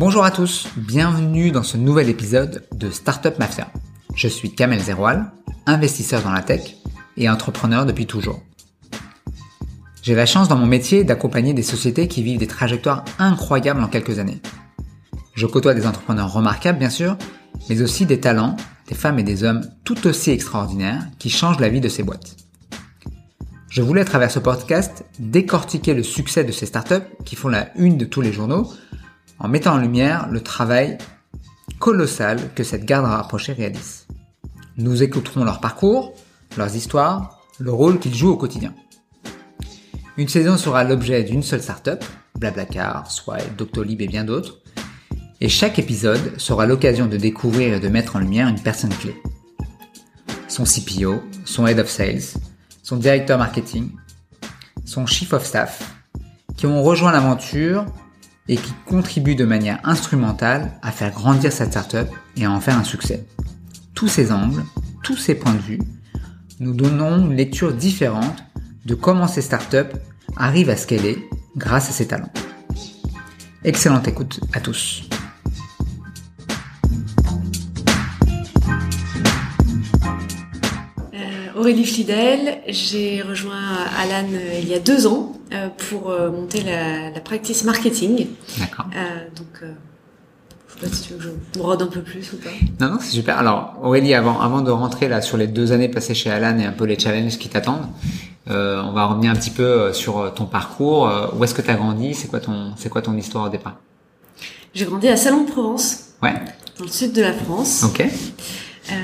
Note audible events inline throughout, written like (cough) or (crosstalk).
Bonjour à tous, bienvenue dans ce nouvel épisode de Startup Mafia. Je suis Kamel Zeroual, investisseur dans la tech et entrepreneur depuis toujours. J'ai la chance dans mon métier d'accompagner des sociétés qui vivent des trajectoires incroyables en quelques années. Je côtoie des entrepreneurs remarquables bien sûr, mais aussi des talents, des femmes et des hommes tout aussi extraordinaires qui changent la vie de ces boîtes. Je voulais à travers ce podcast décortiquer le succès de ces startups qui font la une de tous les journaux en mettant en lumière le travail colossal que cette garde rapprochée réalise. Nous écouterons leur parcours, leurs histoires, le rôle qu'ils jouent au quotidien. Une saison sera l'objet d'une seule startup, Blablacar, Swipe, Doctolib et bien d'autres, et chaque épisode sera l'occasion de découvrir et de mettre en lumière une personne clé. Son CPO, son Head of Sales, son directeur marketing, son chief of staff, qui ont rejoint l'aventure et qui contribuent de manière instrumentale à faire grandir cette startup et à en faire un succès. Tous ces angles, tous ces points de vue, nous donnons une lecture différente de comment ces startups arrivent à scaler grâce à ces talents. Excellente écoute à tous. Aurélie Fidel, j'ai rejoint Alan euh, il y a deux ans euh, pour euh, monter la, la practice marketing. D'accord. donc, je sais pas si tu veux que je brode un peu plus ou pas. Non, non, c'est super. Alors, Aurélie, avant, avant de rentrer là sur les deux années passées chez Alan et un peu les challenges qui t'attendent, euh, on va revenir un petit peu sur ton parcours. Où est-ce que tu as grandi? C'est quoi ton, c'est quoi ton histoire au départ? J'ai grandi à Salon de Provence. Ouais. Dans le sud de la France. Ok. Euh,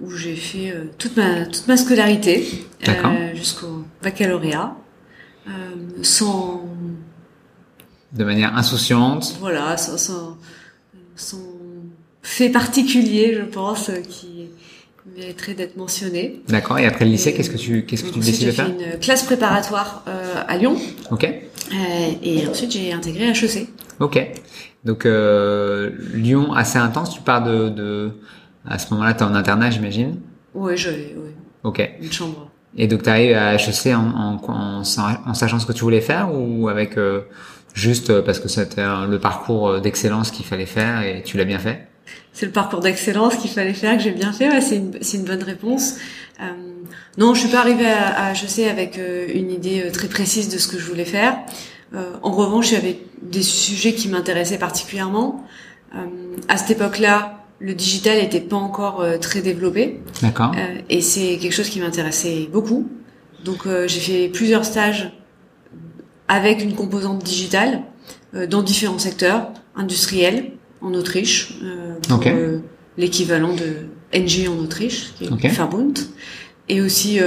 où j'ai fait euh, toute ma toute ma scolarité euh, jusqu'au baccalauréat euh, sans de manière insouciante. Voilà sans, sans, sans fait particulier je pense qui mériterait d'être mentionné. D'accord. Et après le lycée qu'est-ce que tu qu'est-ce que tu décides de faire j'ai fait une classe préparatoire euh, à Lyon. Ok. Et ensuite j'ai intégré HEC ok. Donc Lyon assez intense. Tu pars de, de à ce moment-là, tu es en internat, j'imagine Oui, je, oui. Ok. Une chambre. Et donc, tu arrives à HEC en, en, en, en, sachant ce que tu voulais faire ou avec euh, juste parce que c'était le parcours d'excellence qu'il fallait faire et tu l'as bien fait? C'est le parcours d'excellence qu'il fallait faire, que j'ai bien fait. Ouais, c'est une, une bonne réponse. Euh, non, je suis pas arrivée à, à HEC avec euh, une idée euh, très précise de ce que je voulais faire. Euh, en revanche, il y avait des sujets qui m'intéressaient particulièrement. Euh, à cette époque-là, le digital n'était pas encore euh, très développé. D'accord. Euh, et c'est quelque chose qui m'intéressait beaucoup. Donc euh, j'ai fait plusieurs stages avec une composante digitale dans différents secteurs industriels en Autriche, pour okay. l'équivalent de NG en Autriche, qui est okay. Verbund, et aussi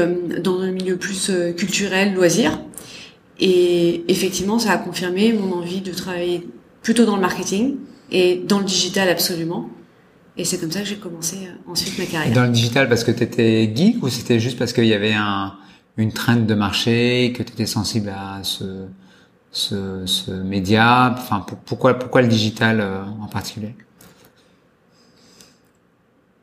dans le milieu plus culturel, loisir. Et effectivement, ça a confirmé mon envie de travailler plutôt dans le marketing et dans le digital absolument. Et c'est comme ça que j'ai commencé euh, ensuite ma carrière. Dans le digital, parce que tu étais geek ou c'était juste parce qu'il y avait un, une trend de marché, que tu étais sensible à ce, ce, ce média? Enfin, pourquoi, pourquoi le digital euh, en particulier?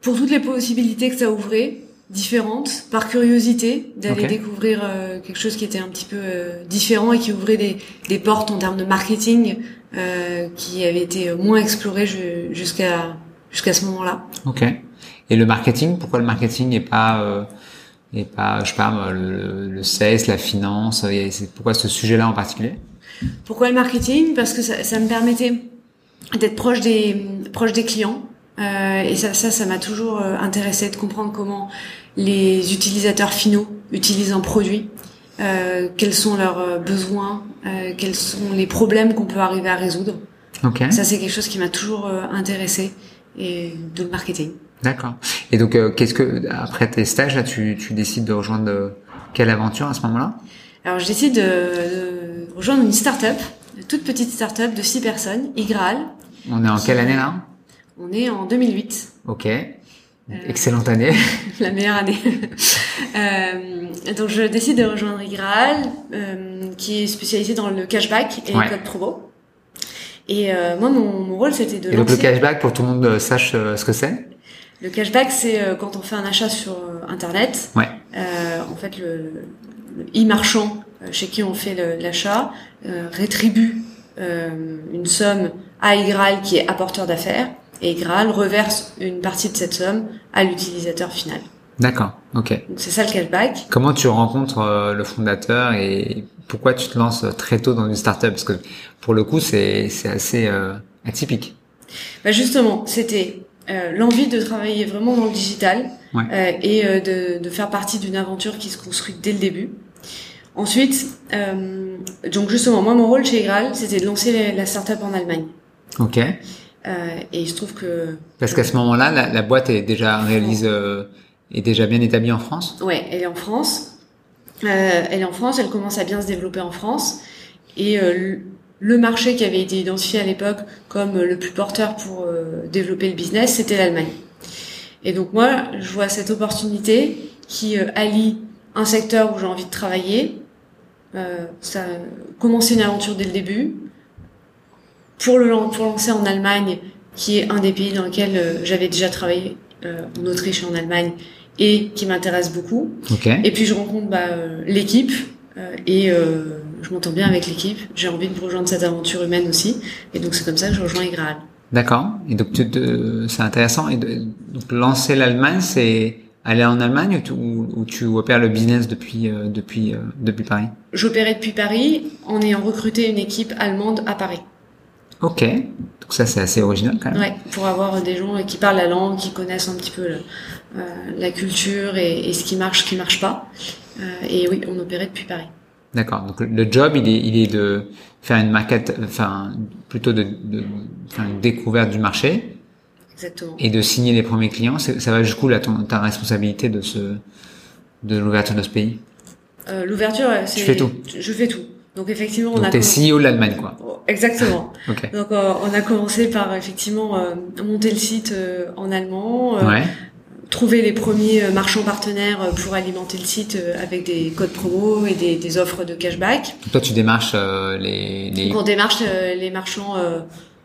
Pour toutes les possibilités que ça ouvrait, différentes, par curiosité, d'aller okay. découvrir euh, quelque chose qui était un petit peu euh, différent et qui ouvrait des, des portes en termes de marketing euh, qui avaient été moins explorées jusqu'à jusqu'à ce moment-là. Ok. Et le marketing, pourquoi le marketing et pas euh, et pas je sais pas le, le sales, la finance, c'est pourquoi ce sujet-là en particulier? Pourquoi le marketing? Parce que ça, ça me permettait d'être proche des proche des clients euh, et ça ça ça m'a toujours intéressé de comprendre comment les utilisateurs finaux utilisent un produit, euh, quels sont leurs besoins, euh, quels sont les problèmes qu'on peut arriver à résoudre. Okay. Ça c'est quelque chose qui m'a toujours intéressé et de marketing. D'accord. Et donc, euh, qu'est-ce que après tes stages là, tu, tu décides de rejoindre euh, quelle aventure à ce moment-là? Alors, je décide de, de, rejoindre une start-up, une toute petite start-up de six personnes, Igral. On est en quelle année là? On est en 2008. Ok. Euh, Excellente année. (laughs) la meilleure année. (laughs) euh, donc, je décide de rejoindre Igral, qui est spécialisé dans le cashback et ouais. le code promo. Et euh, moi, mon, mon rôle, c'était de Et donc le cashback, pour que tout le monde sache euh, ce que c'est? Le cashback, c'est euh, quand on fait un achat sur Internet. Ouais. en fait, le, le e-marchand chez qui on fait l'achat rétribue une somme à Igral qui est apporteur d'affaires et Igral reverse une partie de cette somme à l'utilisateur final. D'accord, ok. C'est ça le cashback. Comment tu rencontres euh, le fondateur et pourquoi tu te lances très tôt dans une startup? Parce que pour le coup, c'est c'est assez euh, atypique. Bah justement, c'était euh, l'envie de travailler vraiment dans le digital Ouais. euh, et euh, de, de faire partie d'une aventure qui se construit dès le début. Ensuite, euh, donc justement, moi mon rôle chez Igral, c'était de lancer la, startup en Allemagne. Ok. Euh, et il se trouve que Parce qu'à ce moment-là, la, la boîte est déjà réalise euh, est déjà bien établie en France. Ouais, elle est en France. Euh, elle est en France, elle commence à bien se développer en France. Et euh, le- marché qui avait été identifié à l'époque comme le plus porteur pour euh, développer le business, c'était l'Allemagne. Et donc moi, je vois cette opportunité qui allie un secteur où j'ai envie de travailler, ça, commencer une aventure dès le début, pour pour lancer en Allemagne, qui est un des pays dans lequel j'avais déjà travaillé, en Autriche et en Allemagne, et qui m'intéresse beaucoup. Et puis je rencontre bah, euh, l'équipe euh, et euh, je m'entends bien avec l'équipe. J'ai envie de rejoindre cette aventure humaine aussi. Et donc c'est comme ça que je rejoins Igral. D'accord. Et donc c'est intéressant. Et de- donc lancer l'Allemagne, c'est aller en Allemagne ou tu, ou- ou tu opères le business depuis euh, depuis euh, depuis Paris? J'opérais depuis Paris en ayant recruté une équipe allemande à Paris. Ok. Donc ça c'est assez original quand même. Ouais, pour avoir des gens qui parlent la langue, qui connaissent un petit peu le- la culture et, et ce qui marche, ce qui marche pas. Euh, et oui, on opérait depuis Paris. D'accord. Donc le- job, il est, il est de faire une market, enfin plutôt de, de faire une découverte du marché Exactement. et de signer les premiers clients. Ça va jusqu'où là ton, ta responsabilité de ce de l'ouverture de ce pays? Euh, L'ouverture, c'est. fais tout. Je fais tout. Donc effectivement, on a. t'es commencé- CEO de l'Allemagne quoi. Oh, Exactement. (laughs) Ok. Donc euh, on a commencé par effectivement euh, monter le site euh, en allemand, euh, Ouais. Trouver les premiers euh, marchands partenaires euh, pour alimenter le site euh, avec des codes promo et des, des offres de cashback. Toi tu démarches euh, les les. Donc on démarche euh, les marchands euh,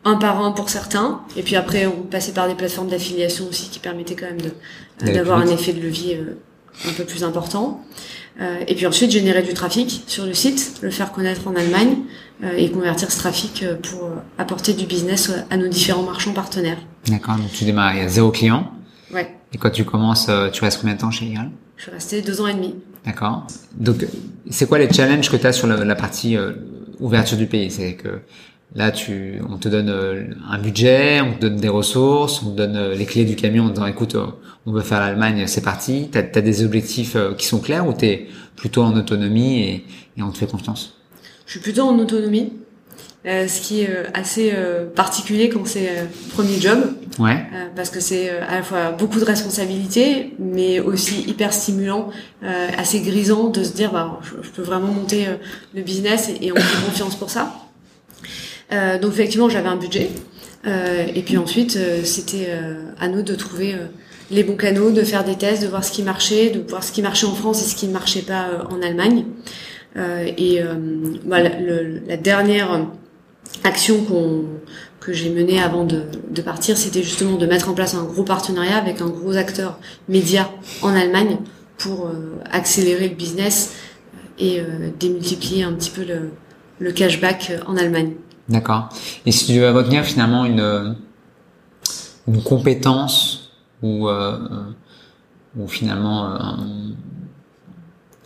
un par un pour certains, et puis après on passait par des plateformes d'affiliation aussi qui permettaient quand même d'avoir un effet de levier un peu plus important. Et puis ensuite générer du trafic sur le site, le faire connaître en Allemagne et convertir ce trafic pour apporter du business à nos différents marchands partenaires. D'accord. Donc tu démarres, il y a zéro client. Ouais, Et quand tu commences, euh, tu restes combien de temps chez Iral je suis restée deux ans et demi. D'accord. Donc, euh, c'est quoi les challenges que tu as sur la, la partie euh, ouverture du pays? C'est que là, tu, on te donne euh, un budget, on te donne des ressources, on te donne euh, les clés du camion en disant, écoute, on veut faire l'Allemagne, c'est parti. Tu as, des objectifs qui sont clairs ou tu es plutôt en autonomie et, et on te fait confiance? Je suis plutôt en autonomie, euh, ce qui est euh, assez euh, particulier quand c'est euh, premier job. Ouais. Euh, parce que c'est euh, à la fois beaucoup de responsabilités, mais aussi hyper stimulant, euh, assez grisant de se dire bah je, je peux vraiment monter euh, le business et, et on fait confiance pour ça. Euh, donc effectivement j'avais un budget Euh, et puis ensuite euh, c'était euh, à nous de trouver euh, les bons canaux, de faire des tests, de voir ce qui marchait, de voir ce qui marchait en France et ce qui ne marchait pas euh, en Allemagne. Euh, et euh, bah, la dernière action que j'ai menée avant de, partir, c'était justement de mettre en place un gros partenariat avec un gros acteur média en Allemagne pour euh, accélérer le business et euh, démultiplier un petit peu le, le cashback euh, en Allemagne. D'accord. Et si tu devais retenir finalement une, une compétence ou, ou finalement un,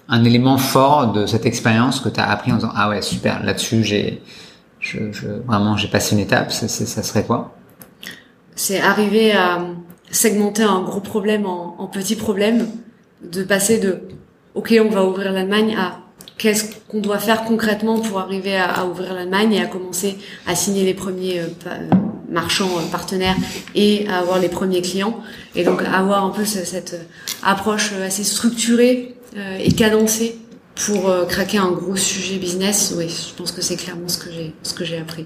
un élément fort de cette expérience que tu as appris en disant ah ouais super là-dessus j'ai vraiment j'ai passé une étape ça, serait quoi? C'est arriver à segmenter un gros problème en, petits problèmes, de passer de ok on va ouvrir l'Allemagne à qu'est-ce qu'on doit faire concrètement pour arriver à, ouvrir l'Allemagne et à commencer à signer les premiers euh, marchands euh, partenaires et à avoir les premiers clients. Et donc avoir un peu ce- cette euh, approche assez structurée et cadencée pour euh, craquer un gros sujet business. Oui, je pense que c'est clairement ce que j'ai ce que j'ai appris.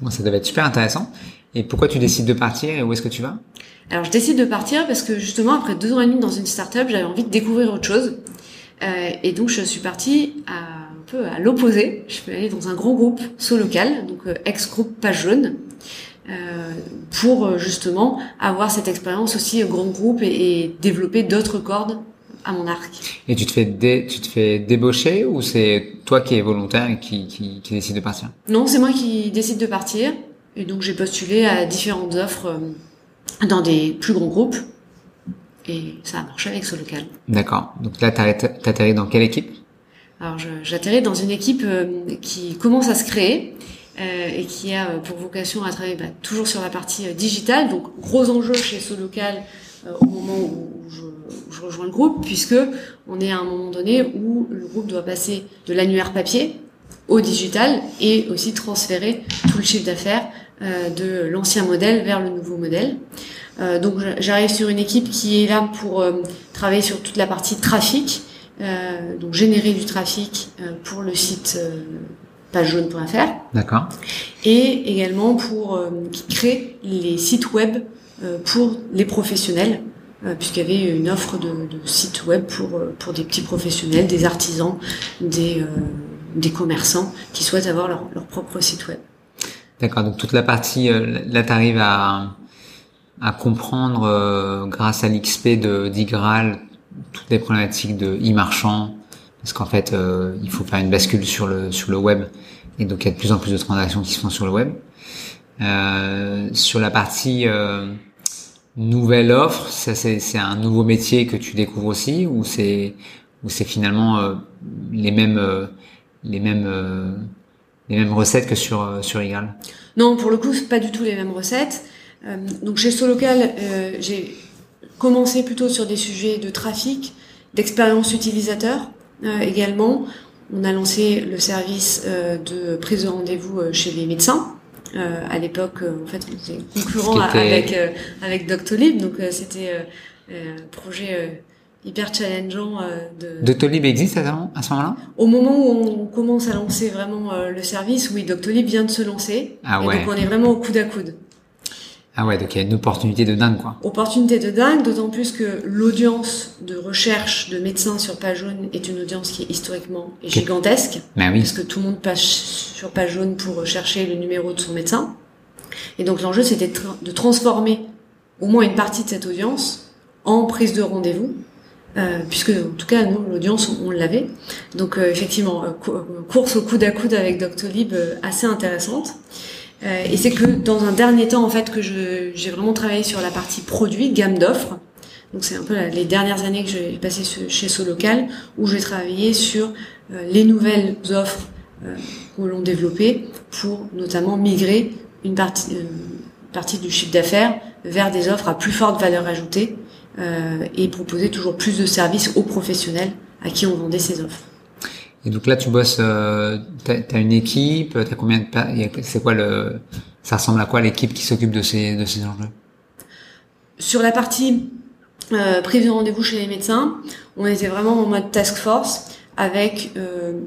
Bon, ça devait être super intéressant et pourquoi tu décides de partir et où est-ce que tu vas? Alors je décide de partir parce que justement après deux ans et demi dans une start-up, j'avais envie de découvrir autre chose. Euh, et donc je suis partie à, un peu à l'opposé. Je suis allée dans un gros groupe local, donc euh, ex-groupe Page Jaune, euh, pour justement avoir cette expérience aussi grand groupe et, et développer d'autres cordes à mon arc. et tu te fais dé, tu te fais débaucher ou c'est toi qui es volontaire et qui, qui, qui décide de partir? Non, c'est moi qui décide de partir. Et donc j'ai postulé à différentes offres dans des plus gros groupes. Et ça a marché avec ce local. D'accord. Donc là, t'atterris dans quelle équipe? Alors j'atterris dans une équipe qui commence à se créer. Euh, et qui a pour vocation à travailler bah, toujours sur la partie digitale. Donc gros enjeu chez ce local au moment où je, je, rejoins le groupe, puisque on est à un moment donné où le groupe doit passer de l'annuaire papier au digital et aussi transférer tout le chiffre d'affaires euh, de l'ancien modèle vers le nouveau modèle. Euh, donc j'arrive sur une équipe qui est là pour euh, travailler sur toute la partie trafic, donc générer du trafic pour le site pagejaune.fr. D'accord. Et également pour créer les sites web pour les professionnels puisqu'il y avait une offre de, de sites web pour pour des petits professionnels, des artisans, des des commerçants qui souhaitent avoir leur, leur propre site web. D'accord, donc toute la partie, euh, là tu arrives à, à comprendre euh, grâce à l'XP de d'Igral toutes les problématiques de e-marchand, parce qu'en fait euh, il faut faire une bascule sur le sur le web, et donc il y a de plus en plus de transactions qui se font sur le web. sur la partie nouvelle offre, c'est un nouveau métier que tu découvres aussi, ou c'est ou c'est finalement les mêmes les mêmes euh, les mêmes recettes que sur euh, sur Igal? Non, pour le coup, c'est pas du tout les mêmes recettes. Euh, donc chez Solocal, j'ai commencé plutôt sur des sujets de trafic, d'expérience utilisateur également. On a lancé le service de prise de rendez-vous chez les médecins. À l'époque, en fait, on était concurrent avec avec Doctolib, donc c'était un projet hyper challengeant. Euh, de... Doctolib existe à, ce moment-là? Au moment où on commence à lancer vraiment euh, le service, oui, Doctolib vient de se lancer. Ah ouais. donc on est vraiment au coude à coude. Ah ouais, donc il y a une opportunité de dingue, quoi. Opportunité de dingue, d'autant plus que l'audience de recherche de médecins sur Page Jaune est une audience qui est historiquement gigantesque. Ben oui. Parce que tout le monde passe sur Page Jaune pour rechercher le numéro de son médecin. Et donc l'enjeu, c'était de transformer au moins une partie de cette audience en prise de rendez-vous euh, puisque en tout cas nous l'audience on, l'avait donc euh, effectivement euh, course au coude à coude avec Doctolib assez intéressante et c'est que dans un dernier temps en fait que j'ai vraiment travaillé sur la partie produit gamme d'offres donc c'est un peu les dernières années que j'ai passé chez Solocal où j'ai travaillé sur les nouvelles offres que l'on développé pour notamment migrer une partie, du chiffre d'affaires vers des offres à plus forte valeur ajoutée euh, et proposer toujours plus de services aux professionnels à qui on vendait ces offres. Et donc là, tu bosses, euh, t'as as une équipe, t'as combien de, c'est quoi le, ça ressemble à quoi l'équipe qui s'occupe de ces de ces enjeux? Sur la partie euh, prise de rendez-vous chez les médecins, on était vraiment en mode task force avec euh,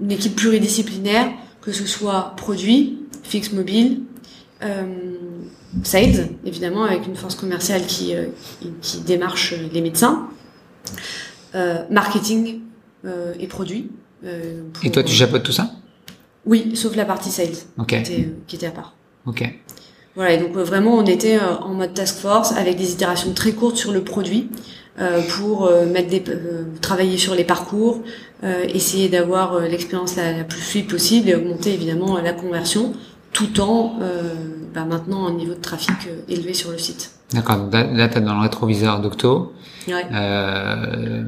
une équipe pluridisciplinaire, que ce soit produit, fixe mobile, euh, sales, évidemment, avec une force commerciale qui, qui, démarche les médecins, marketing et produits. Euh, et toi, tu chapeautes tout ça Oui, sauf la partie sales, qui, était, qui, était, à part. Ok. Voilà, et donc vraiment, on était en mode task force avec des itérations très courtes sur le produit pour mettre des, travailler sur les parcours, essayer d'avoir l'expérience la, la, plus fluide possible et augmenter évidemment la conversion tout en euh, bah maintenant un niveau de trafic euh, élevé sur le site. D'accord, là tu es dans le rétroviseur d'Octo. Ouais. Euh,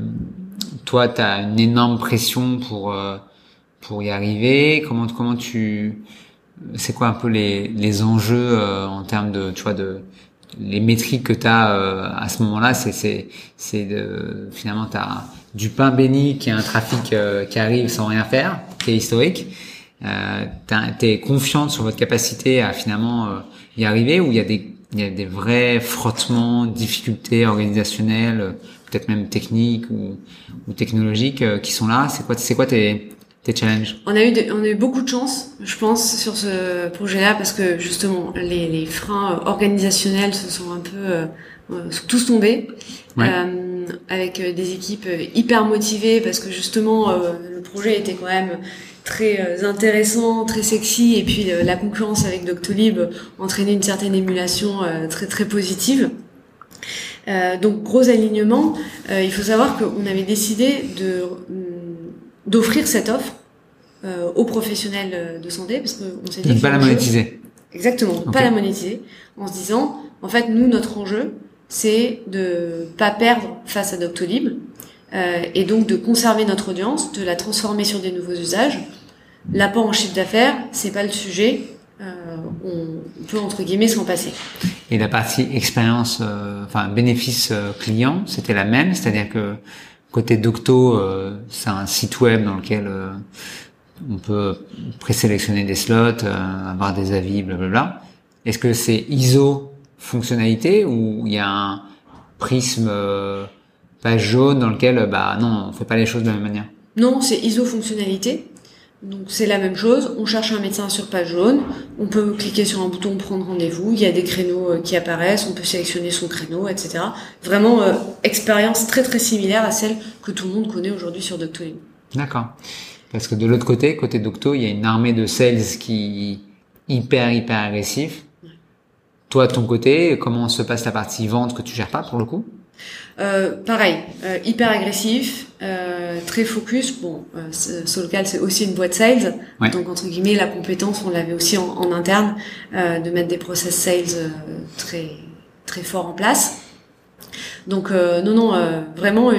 toi, tu as une énorme pression pour euh, pour y arriver. Comment comment tu c'est quoi un peu les les enjeux euh, en termes de tu vois de les métriques que tu as à ce moment-là, c'est c'est c'est finalement tu as du pain béni qui est un trafic qui arrive sans rien faire, qui est historique euh, t'es confiante sur votre capacité à finalement euh, y arriver ou il y a des il y a des vrais frottements, difficultés organisationnelles, euh, peut-être même techniques ou, ou technologiques euh, qui sont là. C'est quoi c'est quoi tes tes challenges? On a eu on a eu beaucoup de chance, je pense, sur ce projet-là parce que justement les, les freins organisationnels se sont un peu sont tous tombés. Ouais. avec des équipes hyper motivées parce que justement le projet était quand même très euh, intéressant, très sexy, et puis euh, la concurrence avec Doctolib entraînait une certaine émulation euh, très très positive. Donc gros alignement. il faut savoir qu'on avait décidé de mm, d'offrir cette offre aux professionnels de santé parce qu'on s'est dit pas la monétiser. Exactement, pas la monétiser, en se disant, en fait, nous, notre enjeu, c'est de pas perdre face à Doctolib, euh, et donc de conserver notre audience, de la transformer sur des nouveaux usages. L'apport en chiffre d'affaires, c'est pas le sujet. Euh, on peut entre guillemets s'en passer. Et la partie expérience, euh, enfin bénéfice euh, client, c'était la même, c'est-à-dire que côté Docto, euh, c'est un site web dans lequel on peut présélectionner des slots, avoir des avis, blablabla. Est-ce que c'est ISO fonctionnalité ou il y a un prisme page jaune dans lequel bah non, on fait pas les choses de la même manière? Non, c'est ISO fonctionnalité. Donc c'est la même chose, on cherche un médecin sur page jaune, on peut cliquer sur un bouton prendre rendez-vous, il y a des créneaux euh, qui apparaissent, on peut sélectionner son créneau, etc. Vraiment euh, expérience très très similaire à celle que tout le monde connaît aujourd'hui sur Doctolib. D'accord. Parce que de l'autre côté, côté Docto, il y a une armée de sales qui hyper hyper agressif. Toi de ton côté, comment se passe la partie vente que tu gères pas pour le coup? Euh, pareil, euh, hyper agressif, euh, très focus. Bon, euh, Solcal c'est aussi une boîte sales, donc entre guillemets la compétence on l'avait aussi en, en interne euh, de mettre des process sales euh, très très forts en place. Donc non non vraiment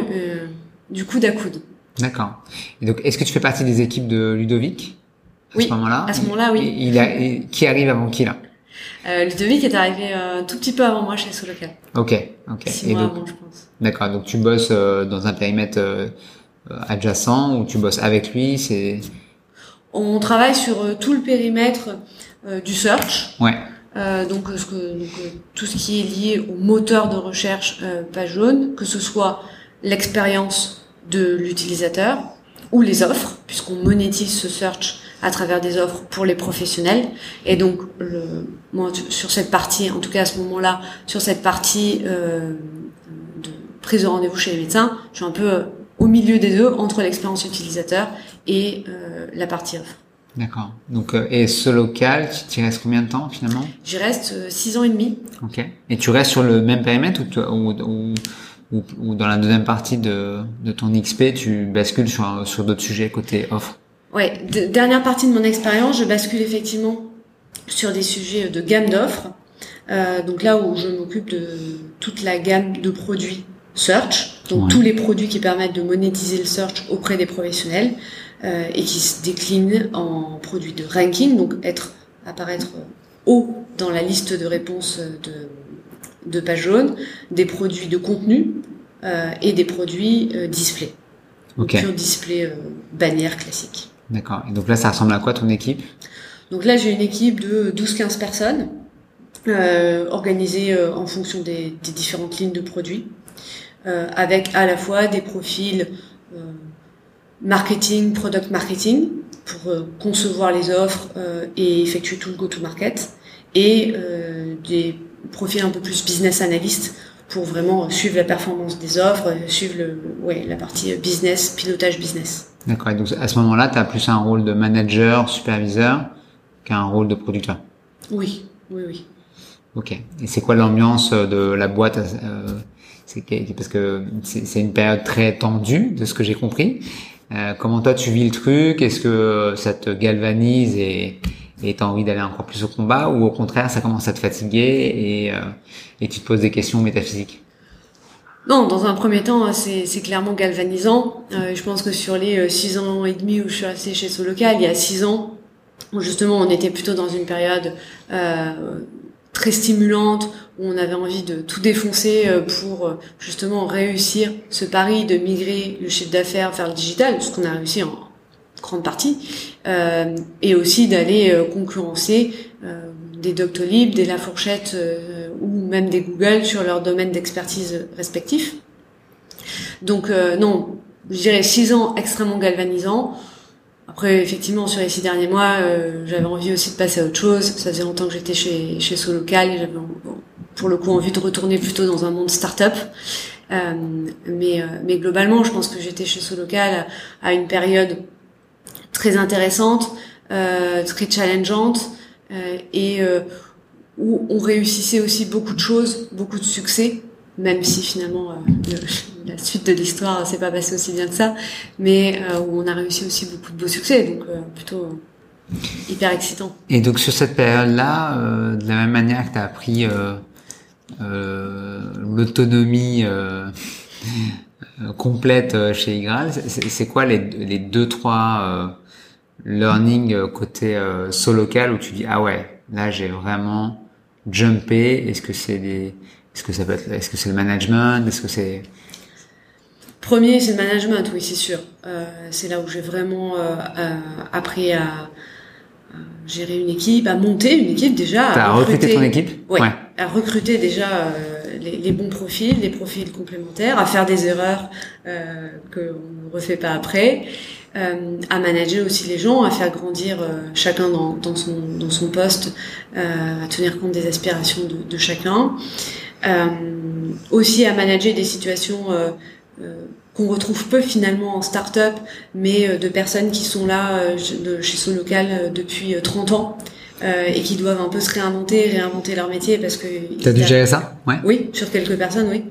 du coup à coude. D'accord. Et donc est-ce que tu fais partie des équipes de Ludovic à ce moment-là? À ce moment-là oui. Il, a, qui arrive avant qui là? Euh, Ludovic est arrivé un tout petit peu avant moi chez Solocal. Ok, ok. Six mois avant, je pense. D'accord. Donc tu bosses euh, dans un périmètre euh, adjacent ou tu bosses avec lui C'est. On travaille sur euh, tout le périmètre du search. Ouais. donc, ce que, donc, tout ce qui est lié au moteur de recherche page jaune, que ce soit l'expérience de l'utilisateur ou les offres, puisqu'on monétise ce search à travers des offres pour les professionnels. Et donc, le, moi, sur cette partie, en tout cas à ce moment-là, sur cette partie euh, de prise de rendez-vous chez les médecins, je suis un peu euh, au milieu des deux, entre l'expérience utilisateur et euh, la partie offre. D'accord. Donc, euh, et ce local, tu y restes combien de temps finalement? J'y reste six ans et demi. Ok. Et tu restes sur le même périmètre ou, ou, ou, ou dans la deuxième partie de, de ton XP, tu bascules sur, sur d'autres sujets côté offre? Ouais, dernière partie de mon expérience, je bascule effectivement sur des sujets de gamme d'offres. Euh, donc là où je m'occupe de toute la gamme de produits search, donc tous les produits qui permettent de monétiser le search auprès des professionnels euh, et qui se déclinent en produits de ranking, donc être apparaître haut dans la liste de réponses de, de page jaune, des produits de contenu euh, et des produits euh, display. Okay. Pure display euh, bannière classique. D'accord. Et donc là, ça ressemble à quoi ton équipe? Donc là, j'ai une équipe de 12-15 personnes, euh, organisées euh, en fonction des, différentes lignes de produits, euh, avec à la fois des profils euh, marketing, product marketing, pour concevoir les offres et effectuer tout le go-to-market, et des profils un peu plus business analyst pour vraiment suivre la performance des offres, suivre la partie business, pilotage business. D'accord. Et donc à ce moment-là, tu as plus un rôle de manager, superviseur qu'un rôle de producteur? Oui, oui, oui. Ok. Et c'est quoi l'ambiance de la boîte euh, C'est parce que c'est une période très tendue, de ce que j'ai compris. Euh, comment toi tu vis le truc? Est-ce que ça te galvanise et et t'as envie d'aller encore plus au combat? Ou au contraire ça commence à te fatiguer et, euh, et tu te poses des questions métaphysiques? Non, dans un premier temps, c'est clairement galvanisant. Euh, je pense que sur les euh, six ans et demi où je suis restée chez Solocal, il y a six ans, où justement on était plutôt dans une période euh, très stimulante, où on avait envie de tout défoncer euh, pour euh, justement réussir ce pari de migrer le chiffre d'affaires vers le digital, ce qu'on a réussi en grande partie, euh, et aussi d'aller concurrencer des Doctolib, des La Fourchette ou même des Google sur leur domaine d'expertise respectif. Donc non, je dirais six ans extrêmement galvanisants. Après, effectivement, sur les six derniers mois, euh, j'avais envie aussi de passer à autre chose. Ça faisait longtemps que j'étais chez chez Solocal et j'avais pour le coup envie de retourner plutôt dans un monde start-up. Euh, mais euh, mais globalement, je pense que j'étais chez Solocal à une période très intéressante, euh, très challengeante euh, et où on réussissait aussi beaucoup de choses, beaucoup de succès, même si finalement (laughs) la suite de l'histoire s'est pas passée aussi bien que ça, mais où on a réussi aussi beaucoup de beaux succès, donc plutôt hyper excitant. Et donc sur cette période-là, euh, de la même manière que tu as appris euh, euh, l'autonomie euh, (laughs) euh, complète euh, chez Igral, c'est quoi les, deux trois euh, learning euh, côté euh, local où tu dis ah ouais là j'ai vraiment jumpé. Est-ce que c'est des est-ce que ça peut être est-ce que c'est le management? Est-ce que c'est Premier, c'est le management, oui, c'est sûr. Euh, c'est là où j'ai vraiment euh, appris à, gérer une équipe, à monter une équipe déjà. à t'as recruté ton équipe? Ouais. À recruter déjà les, bons profils, les profils complémentaires, à faire des erreurs euh, qu'on ne refait pas après, euh, à manager aussi les gens, à faire grandir euh, chacun dans, son, dans son poste, euh, à tenir compte des aspirations de, chacun. Aussi à manager des situations qu'on retrouve peu finalement en start-up, mais de personnes qui sont là chez son local depuis euh, 30 ans euh, et qui doivent un peu se réinventer, réinventer leur métier parce que T'as dû gérer ça Ouais. oui, sur quelques personnes, oui.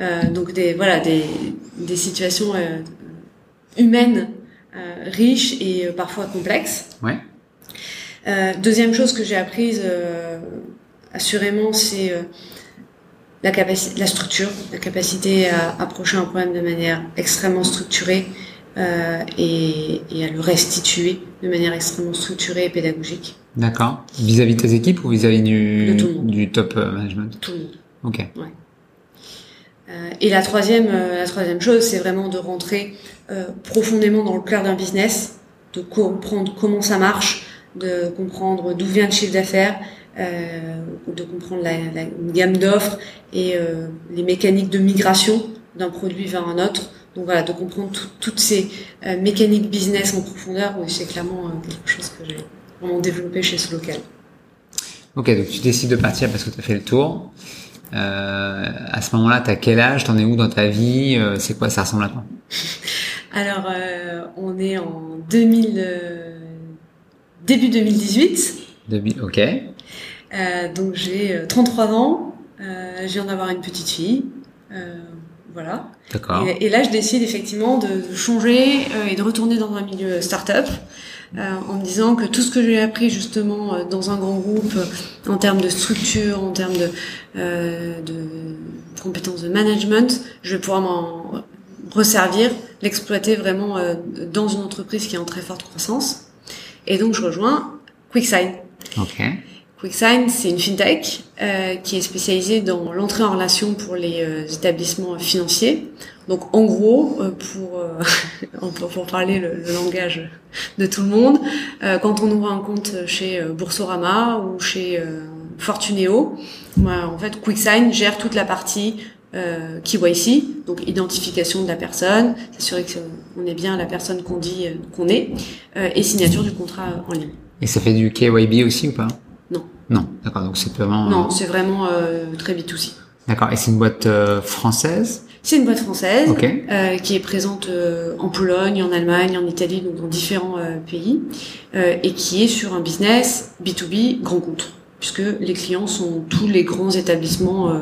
Euh, donc des voilà des des situations euh, humaines riches et parfois complexes. Ouais. Deuxième chose que j'ai apprise assurément, c'est la capacité, la structure, la capacité à approcher un problème de manière extrêmement structurée euh, et, et à le restituer de manière extrêmement structurée et pédagogique. D'accord. Vis-à-vis de tes équipes ou vis-à-vis du, top euh, management Tout le monde. Ok. Euh, et la troisième, euh, la troisième chose, c'est vraiment de rentrer euh, profondément dans le cœur d'un business, de comprendre comment ça marche, de comprendre d'où vient le chiffre d'affaires, de comprendre la, la une gamme d'offres et les mécaniques de migration d'un produit vers un autre. Donc voilà, de comprendre tout- toutes ces mécaniques business en profondeur, oui, c'est clairement quelque chose que j'ai vraiment développé chez ce local. Ok, donc tu décides de partir parce que tu as fait le tour. Euh, à ce moment-là, t'as quel âge? T'en es où dans ta vie? Euh, C'est quoi Ça ressemble à quoi? (laughs) Alors, euh, on est en 2000, euh, début 2018. Demi- Ok. Donc, j'ai euh, 33 ans. Je viens d'avoir une petite fille. Voilà. D'accord. Et, et là, je décide effectivement de, de changer et de retourner dans un milieu start-up. Euh, en me disant que tout ce que j'ai appris justement euh, dans un grand groupe euh, en termes de structure, en termes de, euh, de compétences de management, je vais pouvoir m'en resservir, l'exploiter vraiment euh, dans une entreprise qui est en très forte croissance. Et donc je rejoins QuickSign. Ok. QuickSign, c'est une fintech euh, qui est spécialisée dans l'entrée en relation pour les euh, établissements financiers. Donc en gros, euh, pour, euh, (laughs) pour parler le, le langage de tout le monde, euh, quand on ouvre un compte chez euh, Boursorama ou chez euh, Fortuneo, bah, en fait QuickSign gère toute la partie euh, KYC, donc identification de la personne, s'assurer qu'on est bien la personne qu'on dit qu'on est, euh, et signature du contrat en ligne. Et ça fait du KYB aussi ou pas? Non. Non. D'accord. Donc c'est vraiment. Non, c'est vraiment euh, très B2C. D'accord. Et c'est une boîte euh, française? C'est une boîte française euh, qui est présente euh, en Pologne, en Allemagne, en Italie, donc dans différents euh, pays, et qui est sur un business B2B grand compte, puisque les clients sont tous les grands établissements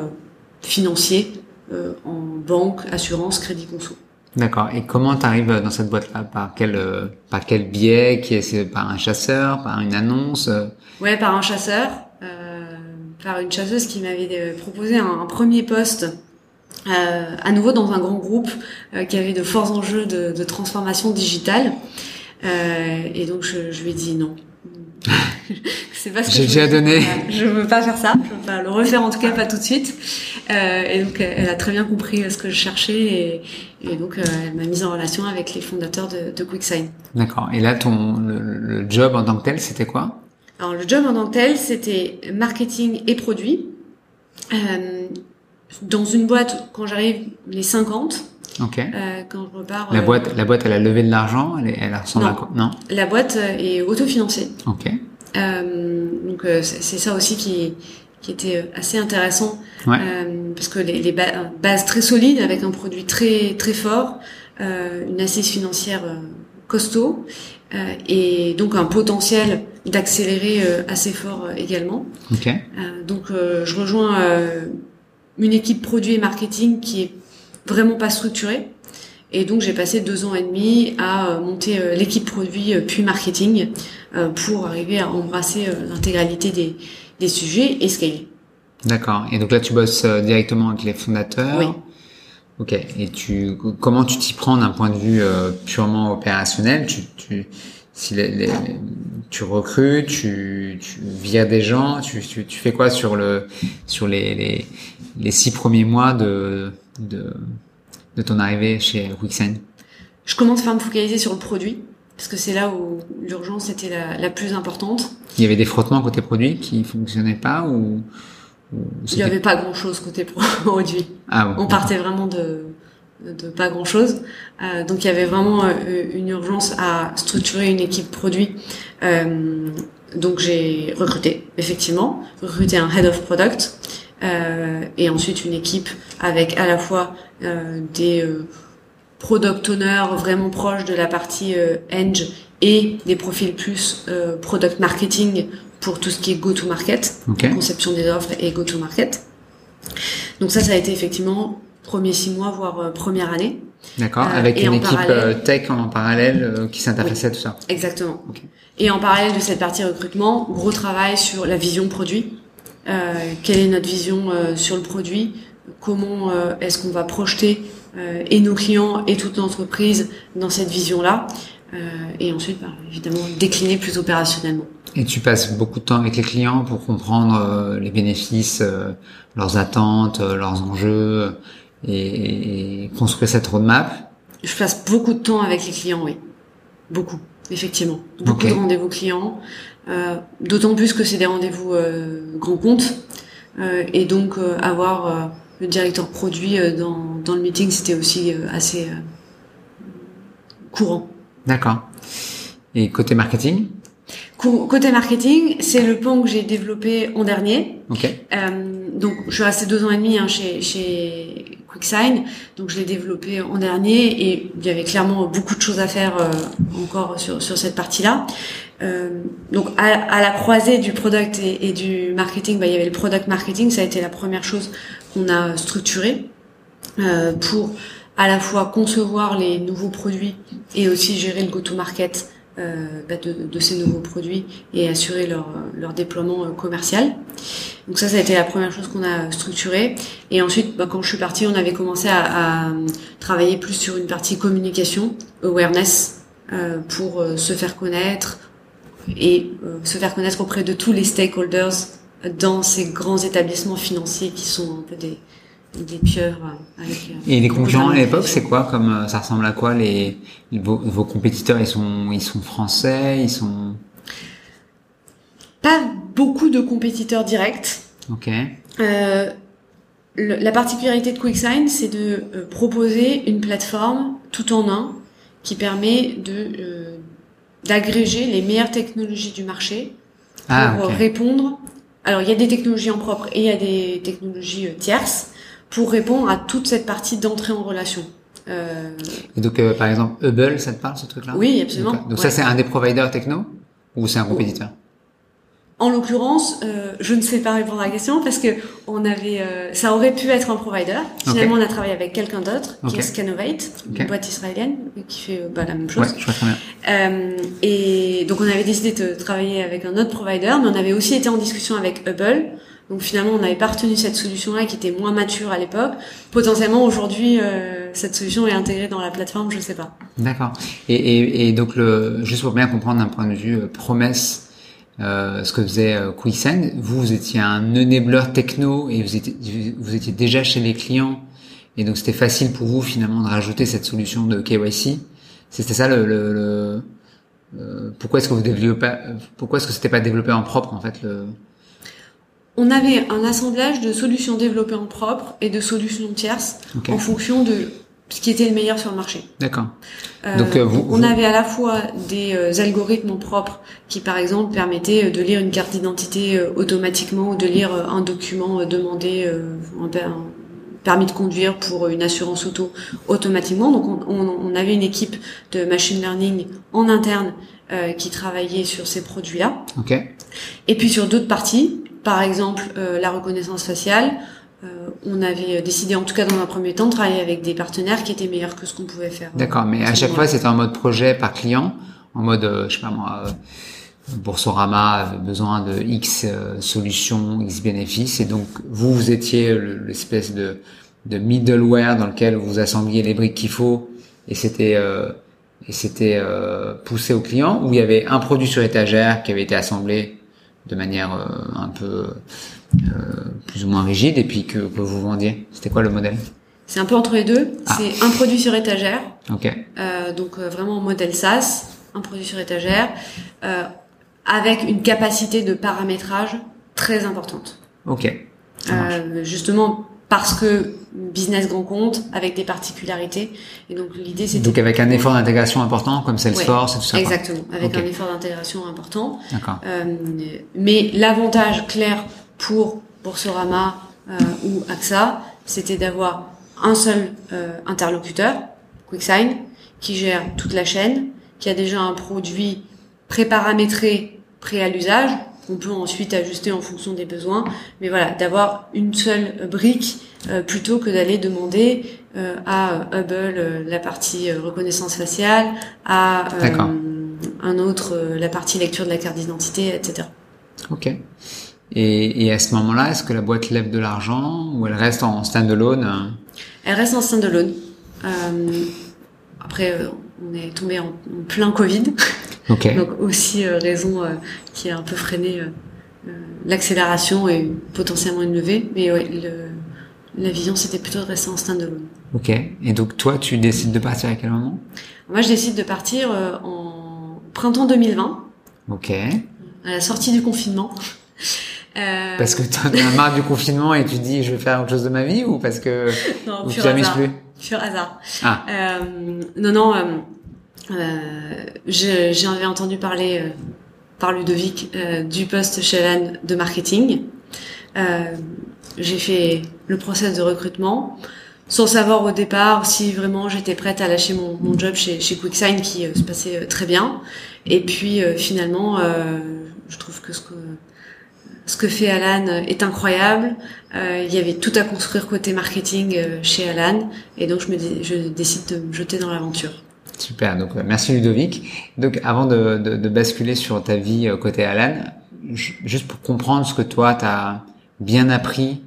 financiers en banque, assurance, crédit conso. D'accord. Et comment t'arrives dans cette boîte-là? Par quel par quel biais? Qui est c'est par un chasseur Par une annonce Ouais, par un chasseur, par une chasseuse qui m'avait proposé un, un premier poste, euh, à nouveau dans un grand groupe euh, qui avait de forts enjeux de, de transformation digitale. Euh, et donc je, je lui ai dit non. (laughs) C'est pas ce que J'ai je déjà veux. donné. Je veux pas faire ça. Je veux pas le refaire en tout cas pas tout de suite. Euh, et donc elle a très bien compris euh, ce que je cherchais et, et donc euh, elle m'a mise en relation avec les fondateurs de, de QuickSign. D'accord. Et là, ton le, le job en tant que tel, c'était quoi? Alors le job en tant que tel, c'était marketing et produit. Euh, dans une boîte, quand j'arrive les 50, Ok. euh, quand je repars, La euh, boîte, la boîte, elle a levé de l'argent. Elle, elle ressemble Non. à quoi? Non? la boîte euh, est autofinancée. Ok. Euh, donc c'est ça aussi qui, qui était assez intéressant Ouais. parce que les, les ba- bases très solides avec un produit très très fort, une assise financière costaud et donc un potentiel d'accélérer assez fort également. Ok. Donc je rejoins une équipe produit et marketing qui est vraiment pas structurée Et donc j'ai passé deux ans et demi à monter l'équipe produit puis marketing pour arriver à embrasser l'intégralité des, des sujets et scaler. D'accord. Et donc là, tu bosses directement avec les fondateurs. Oui. Ok. Et tu, comment tu t'y prends d'un point de vue purement opérationnel? Tu, tu, si les, tu recrutes, tu, tu vires des gens, tu, tu, tu, fais quoi sur le sur les, les, les six premiers mois de, de, de ton arrivée chez Wixen? Je commence par me focaliser sur le produit parce que c'est là où l'urgence était la, la, plus importante. Il y avait des frottements côté produit qui fonctionnaient pas ou, il n'y avait pas grand chose côté (laughs) produit. Ah bon, On partait vraiment de de pas grand chose. Euh, donc il y avait vraiment euh, une urgence à structurer une équipe produit. Euh, donc j'ai recruté, effectivement, recruté un head of product euh, et ensuite une équipe avec à la fois euh, des product owners vraiment proches de la partie eng et des profils plus product marketing pour tout ce qui est go to market, conception des offres et go to market. Donc ça, ça a été effectivement premiers six mois, voire euh, première année. D'accord, euh, avec une équipe euh, tech en parallèle qui s'intéressait à tout ça. Exactement. Et en parallèle de cette partie recrutement, gros travail sur la vision produit. quelle est notre vision sur le produit? Comment est-ce qu'on va projeter et nos clients et toute l'entreprise dans cette vision-là? Et ensuite, bah, évidemment, décliner plus opérationnellement. Et tu passes beaucoup de temps avec les clients pour comprendre les bénéfices, leurs attentes, leurs enjeux et, construire cette roadmap Je passe beaucoup de temps avec les clients, oui. Beaucoup, effectivement. Beaucoup de rendez-vous clients. Euh, D'autant plus que c'est des rendez-vous euh, grands comptes. Euh, et donc, euh, avoir le directeur produit dans, dans le meeting, c'était aussi assez courant. D'accord. Et côté marketing? Côté marketing, c'est le pan que j'ai développé en dernier. Ok. Donc, je suis restée deux ans et demi hein, chez, chez Donc je l'ai développé en dernier et il y avait clairement beaucoup de choses à faire euh, encore sur, sur cette partie-là. Euh, donc, à, à, la croisée du product et, du marketing, bah, il y avait le product marketing, ça a été la première chose qu'on a structurée euh, pour à la fois concevoir les nouveaux produits et aussi gérer le go-to-market de, de, ces nouveaux produits et assurer leur, leur déploiement euh, commercial. Donc ça, ça a été la première chose qu'on a structurée. Et ensuite, bah, quand je suis partie, on avait commencé à, à, travailler plus sur une partie communication, awareness, euh, pour euh, se faire connaître et se faire connaître auprès de tous les stakeholders dans ces grands établissements financiers qui sont un peu des, des pieuvres avec. Euh, et les concurrents à l'époque, c'est quoi comme euh, ça ressemble à quoi les vos, vos, compétiteurs Ils sont ils sont français, ils sont pas beaucoup de compétiteurs directs. Ok. Euh, le, la particularité de QuickSign, c'est de euh, proposer une plateforme tout en un qui permet de euh, d'agréger les meilleures technologies du marché ah, pour répondre. Alors il y a des technologies en propre et il y a des technologies tierces pour répondre à toute cette partie d'entrée en relation. Euh... Et donc, euh, par exemple, Hubble, ça te parle ce truc-là? Oui, absolument. Donc, ça, c'est un des providers techno ou c'est un compétiteur? En l'occurrence, euh, je ne sais pas répondre à la question parce que on avait, ça aurait pu être un provider. Finalement, on a travaillé avec quelqu'un d'autre, qui est Scanovate, une boîte israélienne qui fait bah, la même chose. Ouais, je très bien. Et donc, on avait décidé de travailler avec un autre provider, mais on avait aussi été en discussion avec Hubble donc finalement, on n'avait pas retenu cette solution-là qui était moins mature à l'époque. Potentiellement aujourd'hui, euh, cette solution est intégrée dans la plateforme, je sais pas. D'accord. Et, et, et, donc le, juste pour bien comprendre d'un point de vue euh, promesse, euh, ce que faisait euh, Quicksend, vous, vous étiez un enabler techno et vous étiez, vous étiez déjà chez les clients et donc c'était facile pour vous finalement de rajouter cette solution de KYC. C'était ça le, le, le euh, pourquoi est-ce que vous développez, pourquoi est-ce que c'était pas développé en propre en fait le on avait un assemblage de solutions développées en propre et de solutions tierces en fonction de ce qui était le meilleur sur le marché. D'accord. Euh, Donc euh, on avait à la fois des euh, algorithmes propres qui, par exemple, permettaient de lire une carte d'identité automatiquement ou de lire un document demandé, un, permis de conduire pour une assurance auto automatiquement. Donc on, on avait une équipe de machine learning en interne qui travaillait sur ces produits-là. Okay. Et puis sur d'autres parties, par exemple euh, la reconnaissance faciale, on avait décidé, en tout cas dans un premier temps, de travailler avec des partenaires qui étaient meilleurs que ce qu'on pouvait faire. D'accord, mais à chaque fois c'était en mode projet par client, en mode, je sais pas moi, Boursorama avait besoin de X solutions, X bénéfices, et donc vous, vous étiez l'espèce de, de middleware dans lequel vous assembliez les briques qu'il faut, et c'était et c'était euh, poussé au client où il y avait un produit sur étagère qui avait été assemblé de manière euh, un peu euh, plus ou moins rigide et puis que, que vous vendiez C'était quoi le modèle? C'est un peu entre les deux. Ah. C'est un produit sur étagère. Ok. Euh, donc vraiment modèle SaaS, un produit sur étagère, avec une capacité de paramétrage très importante. Ok. justement parce que business grand compte avec des particularités. Et donc l'idée c'est donc avec un effort d'intégration important comme Salesforce et tout ça exactement. Avec un effort d'intégration important. Euh, mais l'avantage clair pour Boursorama euh, ou AXA c'était d'avoir un seul euh, interlocuteur QuickSign qui gère toute la chaîne qui a déjà un produit pré-paramétré prêt à l'usage on peut ensuite ajuster en fonction des besoins. Mais voilà, d'avoir une seule brique euh, plutôt que d'aller demander euh, à Hubble euh, la partie reconnaissance faciale, à un autre la partie lecture de la carte d'identité, etc. Ok. Et, et à ce moment-là, est-ce que la boîte lève de l'argent ou elle reste en stand-alone Elle reste en stand-alone. après, on est tombé en, plein Covid. (laughs) Donc aussi raison qui a un peu freiné l'accélération et potentiellement une levée. Mais ouais, le, la vision, c'était plutôt de rester en stand-alone. Ok. Et donc, toi, tu décides de partir à quel moment? Moi, je décide de partir euh, en printemps 2020. Ok. À la sortie du confinement. Euh... (laughs) Parce que tu as marre du confinement et tu dis je vais faire autre chose de ma vie ou parce que (laughs) non, ou tu t'amuses plus? Pur hasard. Ah. Euh, non, non. Euh, euh J'avais entendu parler par Ludovic du poste chez Alan de marketing. J'ai fait le process de recrutement sans savoir au départ si vraiment j'étais prête à lâcher mon, mon job chez, chez QuickSign qui se passait très bien. Et puis finalement, je trouve que ce que ce que fait Alan est incroyable. il y avait tout à construire côté marketing chez Alan, et donc je me je décide de me jeter dans l'aventure. Super, donc merci Ludovic. Donc avant de, de, de basculer sur ta vie côté Alan, juste pour comprendre ce que toi tu as bien appris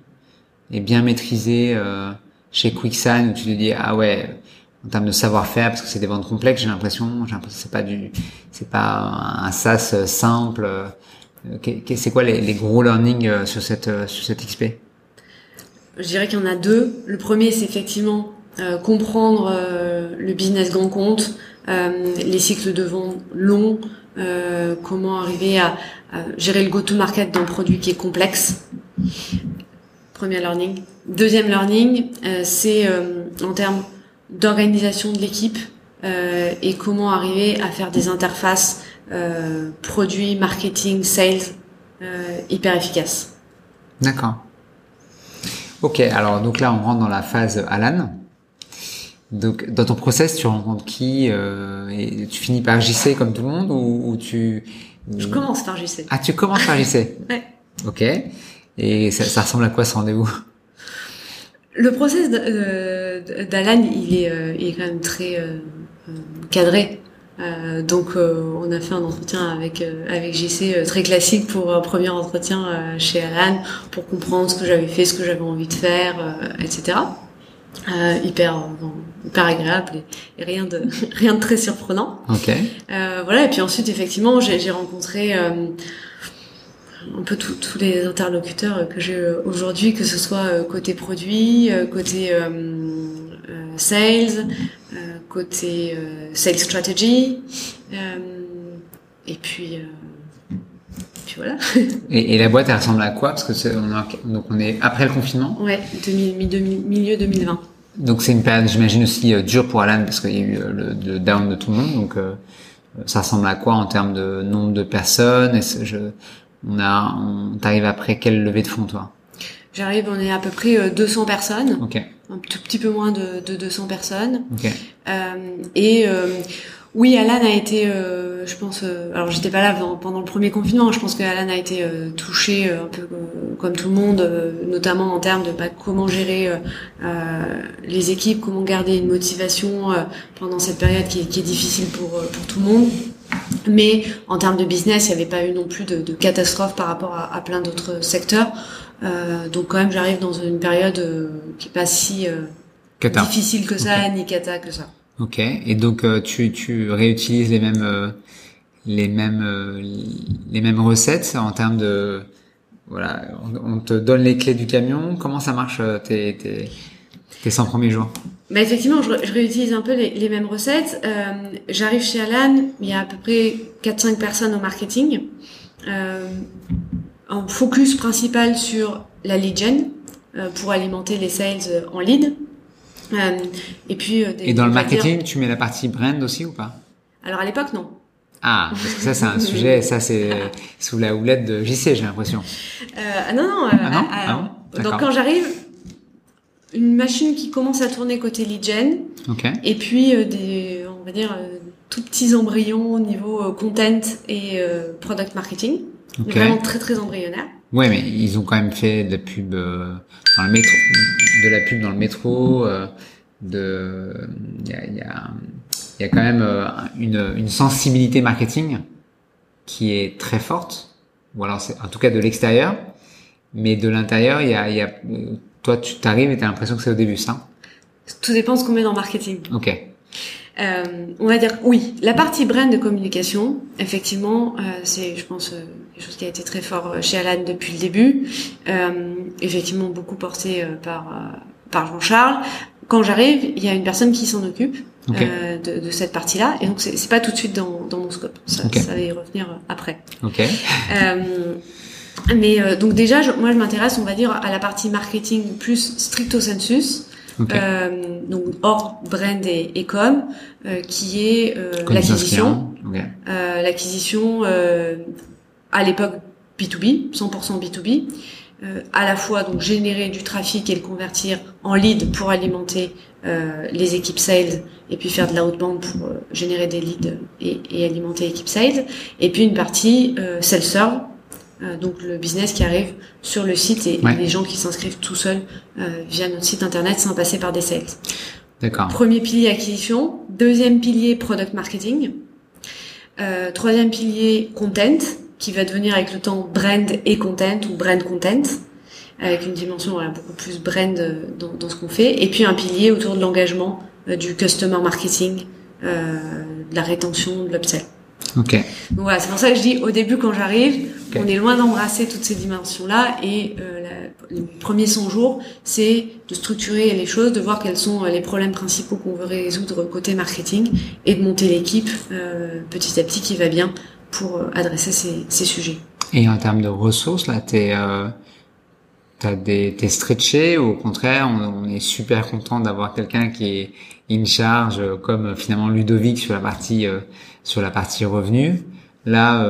et bien maîtrisé euh, chez QuickSign où tu te dis ah ouais en termes de savoir-faire parce que c'est des ventes complexes j'ai l'impression j'ai l'impression c'est pas du c'est pas un SaaS simple euh, c'est quoi les, gros learnings euh, sur cette euh, sur cette XP je dirais qu'il y en a deux. Le premier c'est effectivement comprendre le business grand compte. Les cycles de vente longs comment arriver à, à gérer le go-to-market d'un produit qui est complexe. Premier learning. Deuxième learning, euh, c'est euh, en termes d'organisation de l'équipe euh, et comment arriver à faire des interfaces produits, marketing, sales hyper efficaces. D'accord. Ok, alors donc là on rentre dans la phase Alan. Donc dans ton process, tu rencontres qui et tu finis par JC comme tout le monde ou, tu Je commence par JC. Ah, tu commences par JC. (laughs) ouais. Ok. Et ça, ça ressemble à quoi ce rendez-vous? Le process d'Alan, il est, euh, il est quand même très euh, euh, cadré. Euh, donc on a fait un entretien avec avec JC très classique pour un premier entretien chez Alan pour comprendre ce que j'avais fait, ce que j'avais envie de faire, etc. hyper hyper agréable et, rien de (laughs) rien de très surprenant. Ok. voilà et puis ensuite effectivement j'ai rencontré un peu tous les interlocuteurs que j'ai aujourd'hui, que ce soit euh, côté produit, euh, côté euh, sales, côté sales strategy, et puis puis voilà. (laughs) et, et, la boîte, elle ressemble à quoi? Parce que c'est, on, donc on est après le confinement. Ouais, milieu 2020. Donc c'est une période, j'imagine aussi dure pour Alan parce qu'il y a eu le, down de tout le monde. Donc ça ressemble à quoi en termes de nombre de personnes? Et je, on a, on t'arrive après quelle levée de fonds, toi? J'arrive, on est à peu près 200 euh, personnes. Un tout petit peu moins de, de 200 personnes. Euh, et euh, oui, Alan a été euh, je pense. alors j'étais pas là pendant le premier confinement. Je pense que Alan a été touché un peu comme tout le monde, notamment en termes de bah, comment gérer les équipes, comment garder une motivation pendant cette période qui, qui est difficile pour pour tout le monde. Mais en termes de business, il n'y avait pas eu non plus de, de catastrophe par rapport à, à plein d'autres secteurs. Euh, donc quand même, j'arrive dans une période euh, qui est pas si euh, difficile que ça, ni cata que ça. Ok. Et donc tu, tu réutilises les mêmes les mêmes les mêmes recettes en termes de voilà, on, te donne les clés du camion. Comment ça marche tes tes tes 100 premiers jours? Bah effectivement, je, je, réutilise un peu les, les mêmes recettes. Euh, J'arrive chez Alan, il y a à peu près 4-5 personnes au marketing. Euh, un focus principal sur la lead gen euh, pour alimenter les sales en lead. Euh, et puis euh, et dans le marketing, tu mets la partie brand aussi ou pas? Alors à l'époque, non. Ah, parce que ça c'est un (laughs) sujet, ça c'est sous la houlette de JC, j'ai l'impression. Euh, non, non. Ah non, ah donc quand j'arrive, une machine qui commence à tourner côté lead gen, okay. et puis des, on va dire, tout petits embryons au niveau content et product marketing. Vraiment très très embryonnaire. Ouais, mais ils ont quand même fait de la pub euh, dans le métro, de la pub dans le métro. Euh, de, il y a, y, a, y a quand même euh, une, une sensibilité marketing qui est très forte. Ou alors, c'est en tout cas de l'extérieur, mais de l'intérieur, il y a, y a, toi, tu t'arrives et t'as l'impression que c'est au début, ça? Tout dépend de ce qu'on met dans marketing. Ok. Euh, on va dire oui, la partie brand de communication, effectivement, euh, c'est, je pense, euh, quelque chose qui a été très fort euh, chez Alan depuis le début. Euh, effectivement, beaucoup porté par par Jean-Charles. Quand j'arrive, il y a une personne qui s'en occupe de, de, cette partie-là, et donc c'est pas tout de suite dans, dans mon scope. Ça, ça va y revenir après. Ok. mais donc déjà, je, moi, je m'intéresse, on va dire, à la partie marketing plus stricto sensus. Euh, donc hors brand et, et com, euh, qui est euh, l'acquisition, euh, l'acquisition euh, à l'époque B2B, 100% B2B, à la fois donc générer du trafic et le convertir en lead pour alimenter les équipes sales et puis faire de l'outbound pour générer des leads et, et alimenter l'équipe sales, et puis une partie self-serve euh, donc le business qui arrive sur le site et, les gens qui s'inscrivent tout seuls euh, via notre site internet sans passer par des sales. D'accord. Premier pilier acquisition, deuxième pilier product marketing, euh, troisième pilier content qui va devenir avec le temps brand et content ou brand content avec une dimension voilà, beaucoup plus brand dans, dans ce qu'on fait et puis un pilier autour de l'engagement du customer marketing, de la rétention, de l'upsell. Ok. Donc voilà, c'est pour ça que je dis au début quand j'arrive, on est loin d'embrasser toutes ces dimensions-là et euh, la, les premiers 100 jours, c'est de structurer les choses, de voir quels sont euh, les problèmes principaux qu'on veut résoudre côté marketing et de monter l'équipe euh, petit à petit qui va bien pour euh, adresser ces, ces, sujets. Et en termes de ressources, là, t'es euh, t'as des t'es stretché ou au contraire, on, on est super content d'avoir quelqu'un qui est in charge, comme finalement Ludovic sur la partie sur la partie revenu. Là,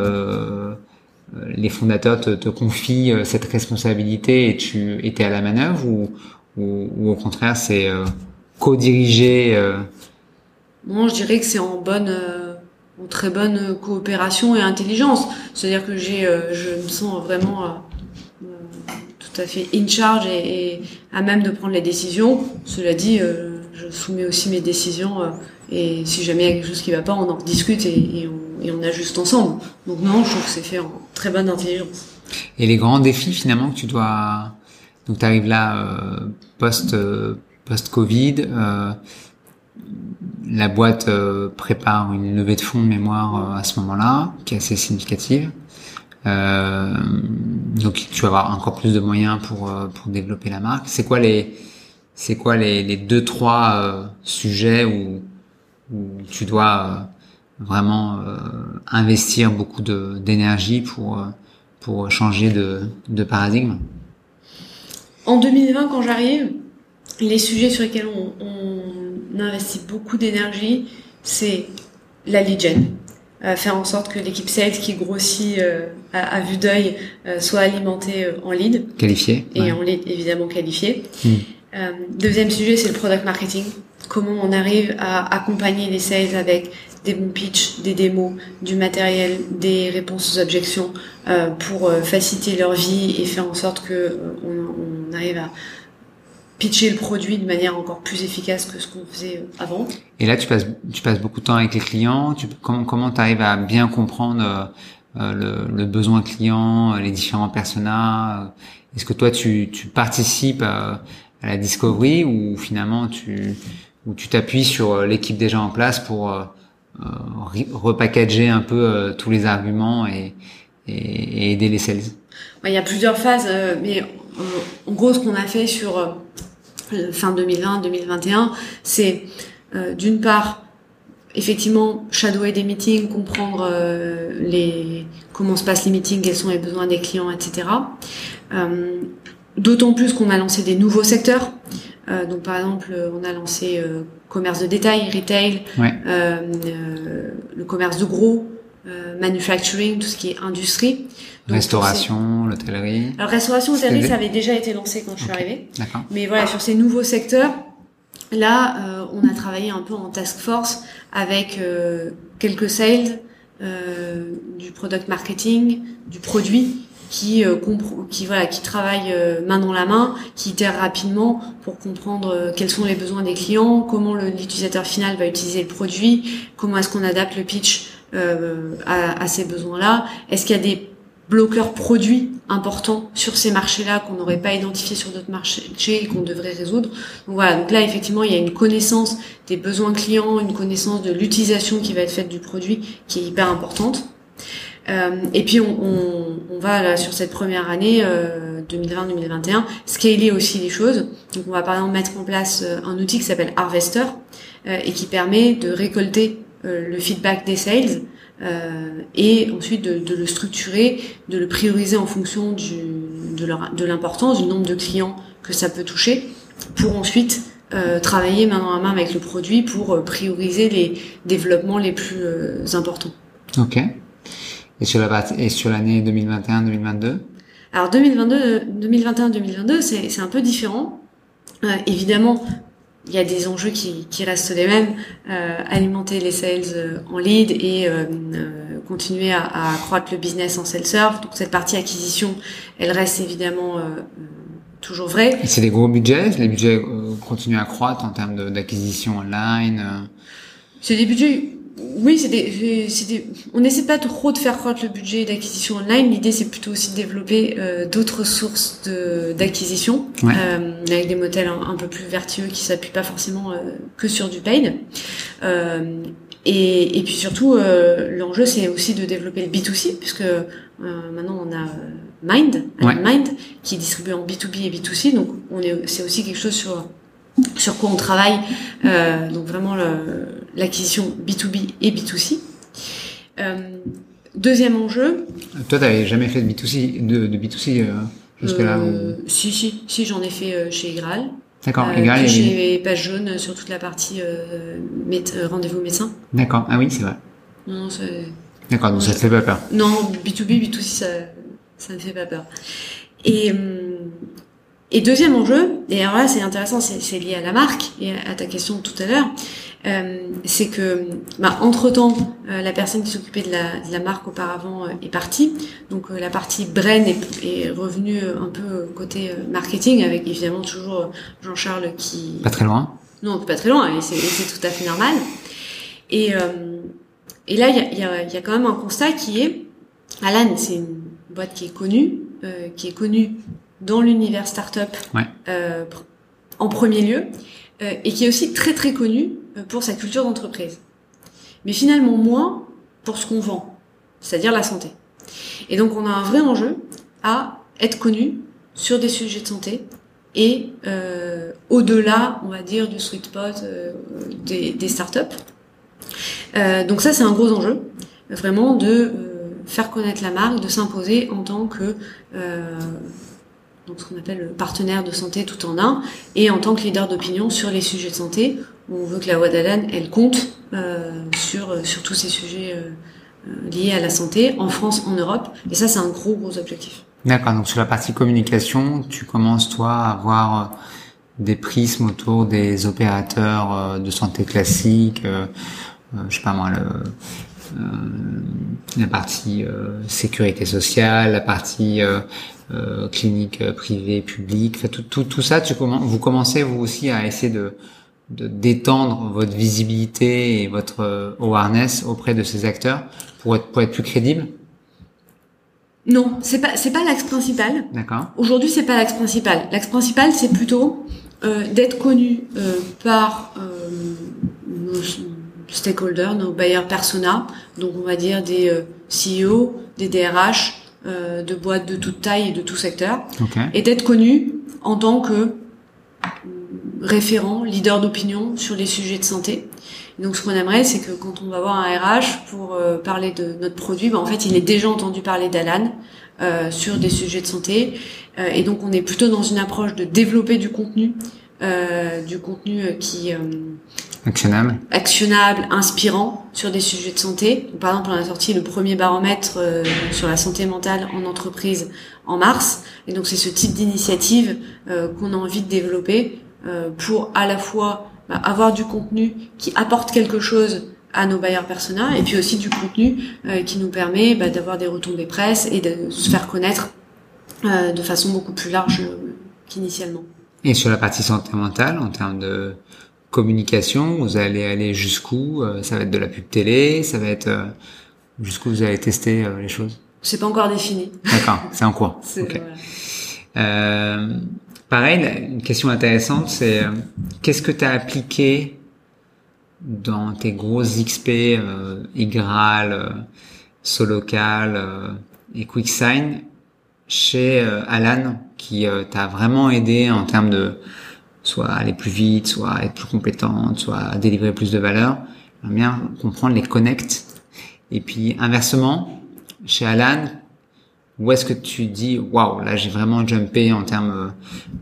euh, les fondateurs te, te, confient euh, cette responsabilité et tu étais à la manœuvre ou, ou, ou au contraire c'est euh, co-dirigé euh... je dirais que c'est en bonne, euh, très bonne coopération et intelligence. C'est-à-dire que j'ai, euh, je me sens vraiment tout à fait in charge et, à même de prendre les décisions. Cela dit, je soumets aussi mes décisions et si jamais il y a quelque chose qui va pas, on en discute et, on, et on, ajuste ensemble. Donc non, je trouve que c'est fait en très bonne intelligence. Et les grands défis finalement que tu dois... Donc tu arrives là euh, post euh, post Covid, euh, la boîte euh, prépare une levée de fonds de mémoire euh, à ce moment-là, qui est assez significative. Euh, donc tu vas avoir encore plus de moyens pour pour développer la marque. C'est quoi les c'est quoi les, les deux trois sujets où tu dois euh, vraiment euh, investir beaucoup d'énergie pour, euh, pour changer de, de paradigme? En 2020, quand j'arrive, les sujets sur lesquels on, on investit beaucoup d'énergie, c'est la lead gen. Euh, faire en sorte que l'équipe sales qui grossit euh, à, à, vue d'œil euh, soit alimentée en lead. Qualifié. Et ouais. en lead évidemment qualifié. Hmm. deuxième sujet, c'est le product marketing comment on arrive à accompagner les sales avec des bons pitchs, des démos, du matériel, des réponses aux objections pour faciliter leur vie et faire en sorte que on, arrive à pitcher le produit de manière encore plus efficace que ce qu'on faisait avant. Et là, tu passes, tu passes beaucoup de temps avec les clients. Tu, comment comment tu arrives à bien comprendre euh, le, le, besoin client, les différents personas Est-ce que toi, tu, tu participes à, à, la discovery ou finalement tu ou tu t'appuies sur l'équipe déjà en place pour euh, repackager un peu tous les arguments et, et, aider les sales? Il y a plusieurs phases, mais en gros, ce qu'on a fait sur fin 2020-2021, c'est euh, d'une part effectivement shadower des meetings, comprendre euh, les comment se passent les meetings, quels sont les besoins des clients, etc. Euh, d'autant plus qu'on a lancé des nouveaux secteurs. donc par exemple, on a lancé commerce de détail, retail, le commerce de gros, manufacturing, tout ce qui est industrie. restauration, l'hôtellerie. Alors restauration, hôtellerie, ça avait déjà été lancé quand je suis arrivée. Mais voilà, sur ces nouveaux secteurs, là, euh, on a travaillé un peu en task force avec euh, quelques sales, euh, du product marketing, du produit, qui qui voilà, qui travaillent main dans la main, qui itèrent rapidement pour comprendre quels sont les besoins des clients, comment l'utilisateur final va utiliser le produit, comment est-ce qu'on adapte le pitch à, à ces besoins-là, est-ce qu'il y a des bloqueurs produits importants sur ces marchés-là qu'on n'aurait pas identifié sur d'autres marchés et qu'on devrait résoudre. Donc voilà, donc là effectivement il y a une connaissance des besoins clients, une connaissance de l'utilisation qui va être faite du produit qui est hyper importante. Euh, et puis on, on, on, va là sur cette première année euh, 2020-2021 scaler aussi les choses. Donc on va par exemple mettre en place euh, un outil qui s'appelle Harvester euh, et qui permet de récolter euh, le feedback des sales euh, et ensuite de, de, le structurer, de le prioriser en fonction du, de l'importance, du nombre de clients que ça peut toucher, pour ensuite euh, travailler main dans la main avec le produit pour euh, prioriser les développements les plus euh, importants. Ok. Et sur la et sur l'année 2021-2022 Alors 2022, 2021-2022, c'est un peu différent. Euh, évidemment, il y a des enjeux qui, qui restent les mêmes, euh, alimenter les sales euh, en lead et euh, euh, continuer à, à, accroître le business en self-serve. Donc cette partie acquisition, elle reste évidemment euh, toujours vraie. C'est des gros budgets, les budgets continuent à croître en termes d'acquisition online. C'est des budgets oui, c'est des, on n'essaie pas trop de faire croître le budget d'acquisition online. L'idée, c'est plutôt aussi de développer euh, d'autres sources d'acquisition euh, avec des modèles un, peu plus vertueux qui s'appuient pas forcément euh, que sur du paid. Et, et, puis surtout, l'enjeu, c'est aussi de développer le B2C, puisque maintenant on a Mind, Mind, qui est distribué en B2B et B2C. Donc, on est, c'est aussi quelque chose sur sur quoi on travaille. Euh, donc vraiment l'acquisition B2B et B2C. Euh, deuxième enjeu. Toi, tu n'avais jamais fait de B2C, de, de B2C euh, jusque-là euh, Si, si, si, j'en ai fait chez Igral. D'accord, Igral. Chez Page Jaune sur toute la partie rendez-vous médecin. D'accord, ah oui, c'est vrai. Non. D'accord, donc ça te fait pas peur. Non, B2B, B2C, ça, ne fait pas peur. Et, hum, et deuxième enjeu, et alors là c'est intéressant, c'est lié à la marque et à ta question tout à l'heure, euh, c'est que bah, entre temps euh, la personne qui s'occupait de la, de la, marque auparavant euh, est partie, donc la partie brain est, est revenue un peu côté marketing avec évidemment toujours Jean-Charles qui pas très loin. Non, pas très loin, c'est tout à fait normal. Et et là il y a, y, a, y a quand même un constat qui est Alan, c'est une boîte qui est connue, qui est connue dans l'univers startup ouais. euh, en premier lieu euh, et qui est aussi très très connu euh, pour sa culture d'entreprise. Mais finalement moins pour ce qu'on vend, c'est-à-dire la santé. Et donc on a un vrai enjeu à être connu sur des sujets de santé et euh, au-delà, on va dire, du sweet spot euh, des, des startups. Euh, donc ça c'est un gros enjeu, vraiment de faire connaître la marque, de s'imposer en tant que donc ce qu'on appelle le partenaire de santé tout en un, et en tant que leader d'opinion sur les sujets de santé, on veut que la voix d'Alan, elle compte euh, sur, euh, sur tous ces sujets euh, euh, liés à la santé, en France, en Europe, et ça c'est un gros gros objectif. D'accord, donc sur la partie communication, tu commences toi à avoir des prismes autour des opérateurs de santé classiques, je sais pas moi, la partie sécurité sociale, la partie clinique privée, publique, enfin, tout, tout, tout ça, tu vous commencez vous aussi à essayer de d'étendre votre visibilité et votre awareness auprès de ces acteurs pour être pour être plus crédible? Non, c'est pas c'est pas l'axe principal. D'accord. Aujourd'hui, c'est pas l'axe principal. L'axe principal, c'est plutôt euh, d'être connu euh, par euh, nos stakeholders, nos buyers persona, donc on va dire des euh, CEO, des DRH, euh, de boîtes de toute taille et de tout secteur, okay. et d'être connu en tant que référent, leader d'opinion sur les sujets de santé. donc ce qu'on aimerait, c'est que quand on va voir un RH pour euh, parler de notre produit, ben, en fait, il est déjà entendu parler d'Alan euh, sur des sujets de santé. Euh, et donc on est plutôt dans une approche de développer du contenu, euh, du contenu euh, qui actionnable, actionnable, inspirant sur des sujets de santé. par exemple, on a sorti le premier baromètre sur la santé mentale en entreprise en mars. Et donc c'est ce type d'initiative qu'on a envie de développer euh, pour à la fois bah, avoir du contenu qui apporte quelque chose à nos bailleurs persona et puis aussi du contenu euh, qui nous permet bah, d'avoir des retombées presse et de se faire connaître euh, de façon beaucoup plus large qu'initialement. Et sur la partie santé mentale, en termes de communication, vous allez aller jusqu'où Ça va être de la pub télé, ça va être jusqu'où vous allez tester les choses C'est pas encore défini. D'accord, c'est en cours. Okay. Voilà. Euh, Pareil, une question intéressante, c'est euh, qu'est-ce que tu as appliqué dans tes grosses XP, euh, Igral, euh, Solocal euh, et QuickSign chez euh, Alan qui t'a vraiment aidé en termes de soit aller plus vite, soit être plus compétente, soit délivrer plus de valeur. J'aimerais bien comprendre les connects. Et puis inversement, chez Alan, où est-ce que tu dis waouh là j'ai vraiment jumpé en termes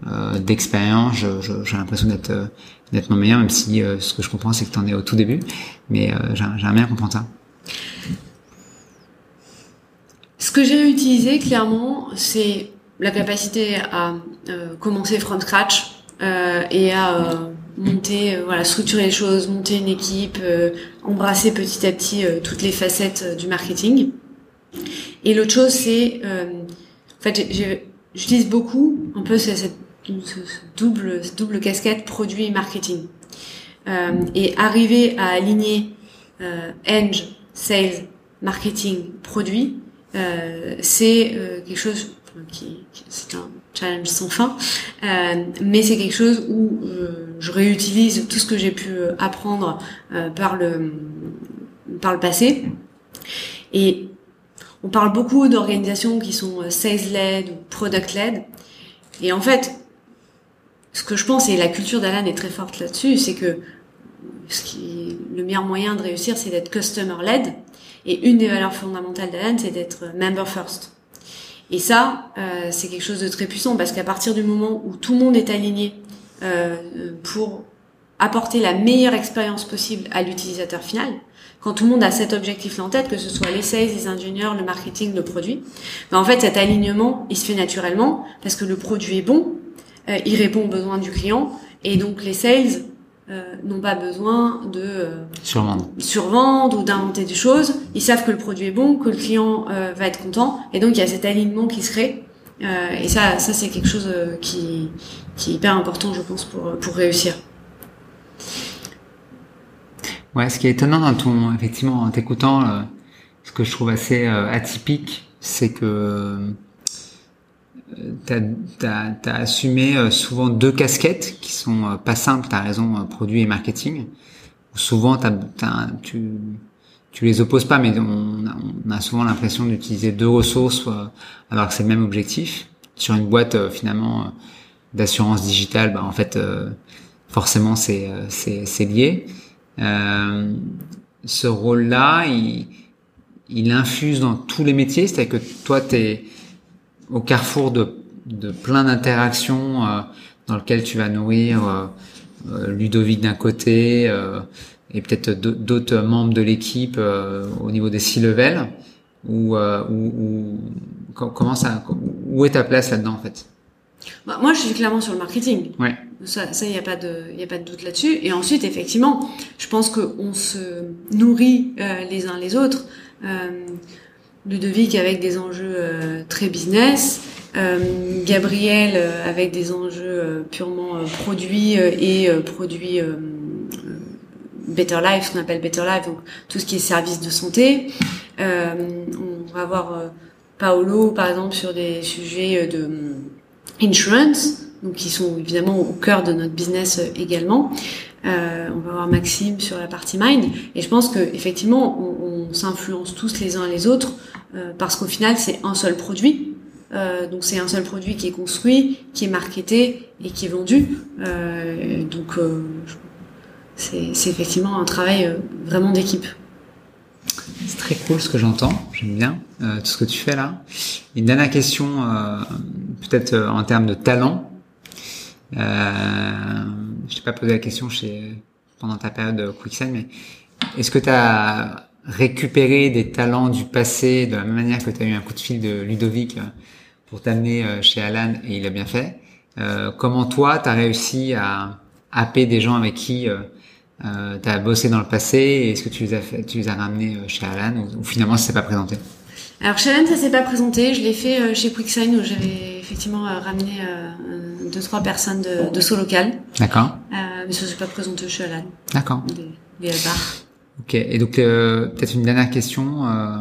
euh, d'expérience j'ai l'impression d'être euh, meilleur même si euh, ce que je comprends c'est que tu en es au tout début mais euh, j'aimerais bien comprendre ça ce que j'ai utilisé clairement c'est la capacité à commencer from scratch et à monter voilà structurer les choses monter une équipe embrasser petit à petit toutes les facettes du marketing et l'autre chose, c'est, euh, en fait, j'utilise beaucoup un peu cette, double, double casquette produit et marketing. Euh, et arriver à aligner euh, Eng, sales, marketing, produit, euh, c'est euh, quelque chose qui, c'est un challenge sans fin, euh, mais c'est quelque chose où euh, je réutilise tout ce que j'ai pu apprendre par le par le passé. Et on parle beaucoup d'organisations qui sont euh, sales-led ou product-led. Et en fait, ce que je pense, et la culture d'Alan est très forte là-dessus, c'est que ce qui, le meilleur moyen de réussir, c'est d'être customer-led. Et une des valeurs fondamentales d'Alan, c'est d'être member first. Et ça, euh, c'est quelque chose de très puissant parce qu'à partir du moment où tout le monde est aligné euh, pour apporter la meilleure expérience possible à l'utilisateur final, quand tout le monde a cet objectif en tête, que ce soit les sales, les ingénieurs, le marketing, le produit, ben en fait cet alignement, il se fait naturellement parce que le produit est bon, euh, il répond aux besoins du client et donc les sales euh, n'ont pas besoin de euh, survendre. survendre ou d'inventer des choses. Ils savent que le produit est bon, que le client euh, va être content et donc il y a cet alignement qui se crée. Euh, et ça, ça c'est quelque chose qui, qui est hyper important, je pense, pour pour réussir. Ouais, ce qui est étonnant dans ton, effectivement, en t'écoutant, euh, ce que je trouve assez euh, atypique, c'est que euh, t'as as, as, assumé euh, souvent deux casquettes qui sont pas simples. T'as raison, produit et marketing. Souvent, as, as, tu tu les opposes pas, mais on, on a souvent l'impression d'utiliser deux ressources alors que c'est le même objectif. Sur une boîte finalement d'assurance digitale, bah, en fait, forcément c'est c'est lié. Euh, ce rôle-là, il, il infuse dans tous les métiers, c'est-à-dire que toi, tu es au carrefour de, de plein d'interactions euh, dans lesquelles tu vas nourrir euh, euh Ludovic d'un côté euh, et peut-être d'autres membres de l'équipe au niveau des six levels ou, comment ça où est ta place là-dedans en fait? Bah, moi, je suis clairement sur le marketing. Ouais. Ça, ça, y a pas de, y a pas de doute là-dessus. Et ensuite, effectivement, je pense qu'on se nourrit euh, les uns les autres. Euh, Ludovic avec des enjeux euh, très business, euh, Gabriel euh, avec des enjeux purement produits et produits Better Life, ce qu'on appelle Better Life, donc tout ce qui est service de santé. on va avoir Paolo, par exemple, sur des sujets de insurance, donc qui sont évidemment au cœur de notre business également. Euh, on va voir Maxime sur la partie mind. Et je pense que effectivement, on, on s'influence tous les uns les autres parce qu'au final, c'est un seul produit. Euh, donc c'est un seul produit qui est construit, qui est marketé et qui est vendu. Euh, donc euh, c'est effectivement un travail vraiment d'équipe. C'est très cool ce que j'entends, j'aime bien tout ce que tu fais là. Une dernière question, peut-être en termes de talent. Euh, je t'ai pas posé la question chez pendant ta période Quicksand, mais est-ce que tu as récupéré des talents du passé de la même manière que tu as eu un coup de fil de Ludovic euh, pour t'amener euh, chez Alan et il a bien fait euh, Comment toi, tu as réussi à happer des gens avec qui euh, euh tu as bossé dans le passé et est-ce que tu les as, fait, tu les as ramenés chez Alan ou, finalement ça s'est pas présenté? Alors chez Alan ça s'est pas présenté, je l'ai fait chez Quicksign où j'avais effectivement ramené deux trois personnes de, de saut local. D'accord. Euh, mais ça s'est pas présenté chez Alan. D'accord. Des, des Ok. Et donc euh, peut-être une dernière question, euh,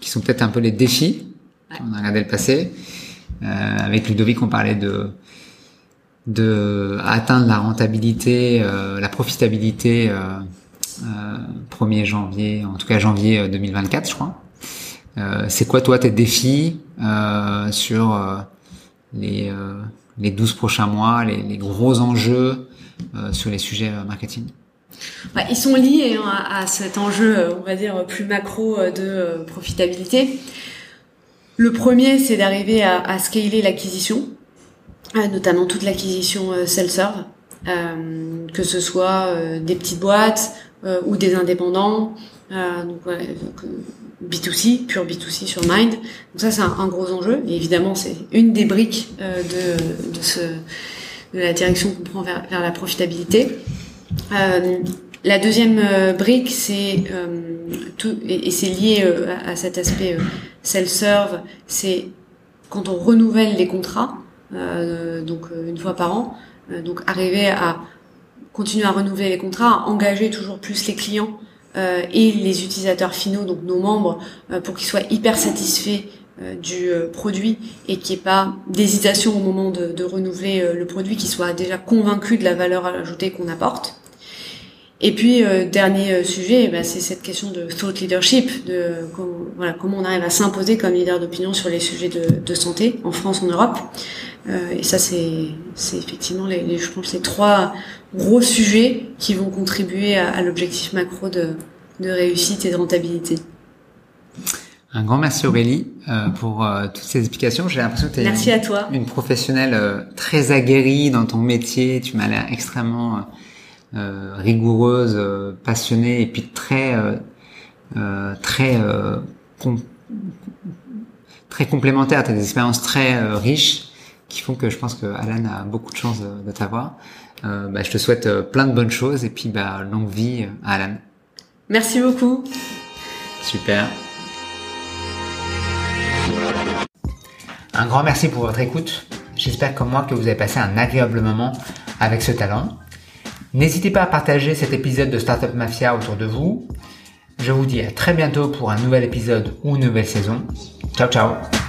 qui sont peut-être un peu les défis. On a regardé le passé. Euh, avec Ludovic, on parlait de de atteindre la rentabilité, euh, la profitabilité 1er janvier, en tout cas janvier 2024, je crois. c'est quoi toi tes défis sur les les 12 prochains mois, les, les gros enjeux euh, sur les sujets euh, marketing? Ils sont liés hein, à, cet enjeu, euh, on va dire, plus macro de profitabilité. Le premier, c'est d'arriver à, scaler l'acquisition, notamment toute l'acquisition self-serve, que ce soit des petites boîtes ou des indépendants. donc, donc B2C, pure B2C sur Mind. Donc ça, c'est un, gros enjeu. Et évidemment, c'est une des briques euh, de, la direction qu'on prend vers, la profitabilité. Euh, la deuxième euh, brique, c'est tout, et, c'est lié à, cet aspect self-serve, c'est quand on renouvelle les contrats, donc une fois par an, donc arriver à continuer à renouveler les contrats, engager toujours plus les clients euh, et les utilisateurs finaux, donc nos membres, euh, pour qu'ils soient hyper satisfaits euh, du produit et qu'il n'y ait pas d'hésitation au moment de renouveler le produit, qu'ils soient déjà convaincus de la valeur ajoutée qu'on apporte. Et puis dernier sujet, bah, c'est cette question de thought leadership, de voilà, comment on arrive à s'imposer comme leader d'opinion sur les sujets de, de, santé en France, en Europe. Euh, et ça, c'est effectivement les, les, je pense les trois gros sujets qui vont contribuer à, l'objectif macro de, de, réussite et de rentabilité. Un grand merci Aurélie euh, pour euh, toutes ces explications. J'ai l'impression que tu es une, professionnelle euh, très aguerrie dans ton métier. Tu m'as l'air extrêmement euh, rigoureuse, passionnée et puis très très très complémentaire. Tu as des expériences très riches qui font que je pense que Alan a beaucoup de chance de, de t'avoir. Euh, bah, je te souhaite euh, plein de bonnes choses et puis bah, longue vie à Alan. Merci beaucoup. Super. Un grand merci pour votre écoute. J'espère comme moi que vous avez passé un agréable moment avec ce talent. N'hésitez pas à partager cet épisode de Startup Mafia autour de vous. Je vous dis à très bientôt pour un nouvel épisode ou une nouvelle saison. Ciao ciao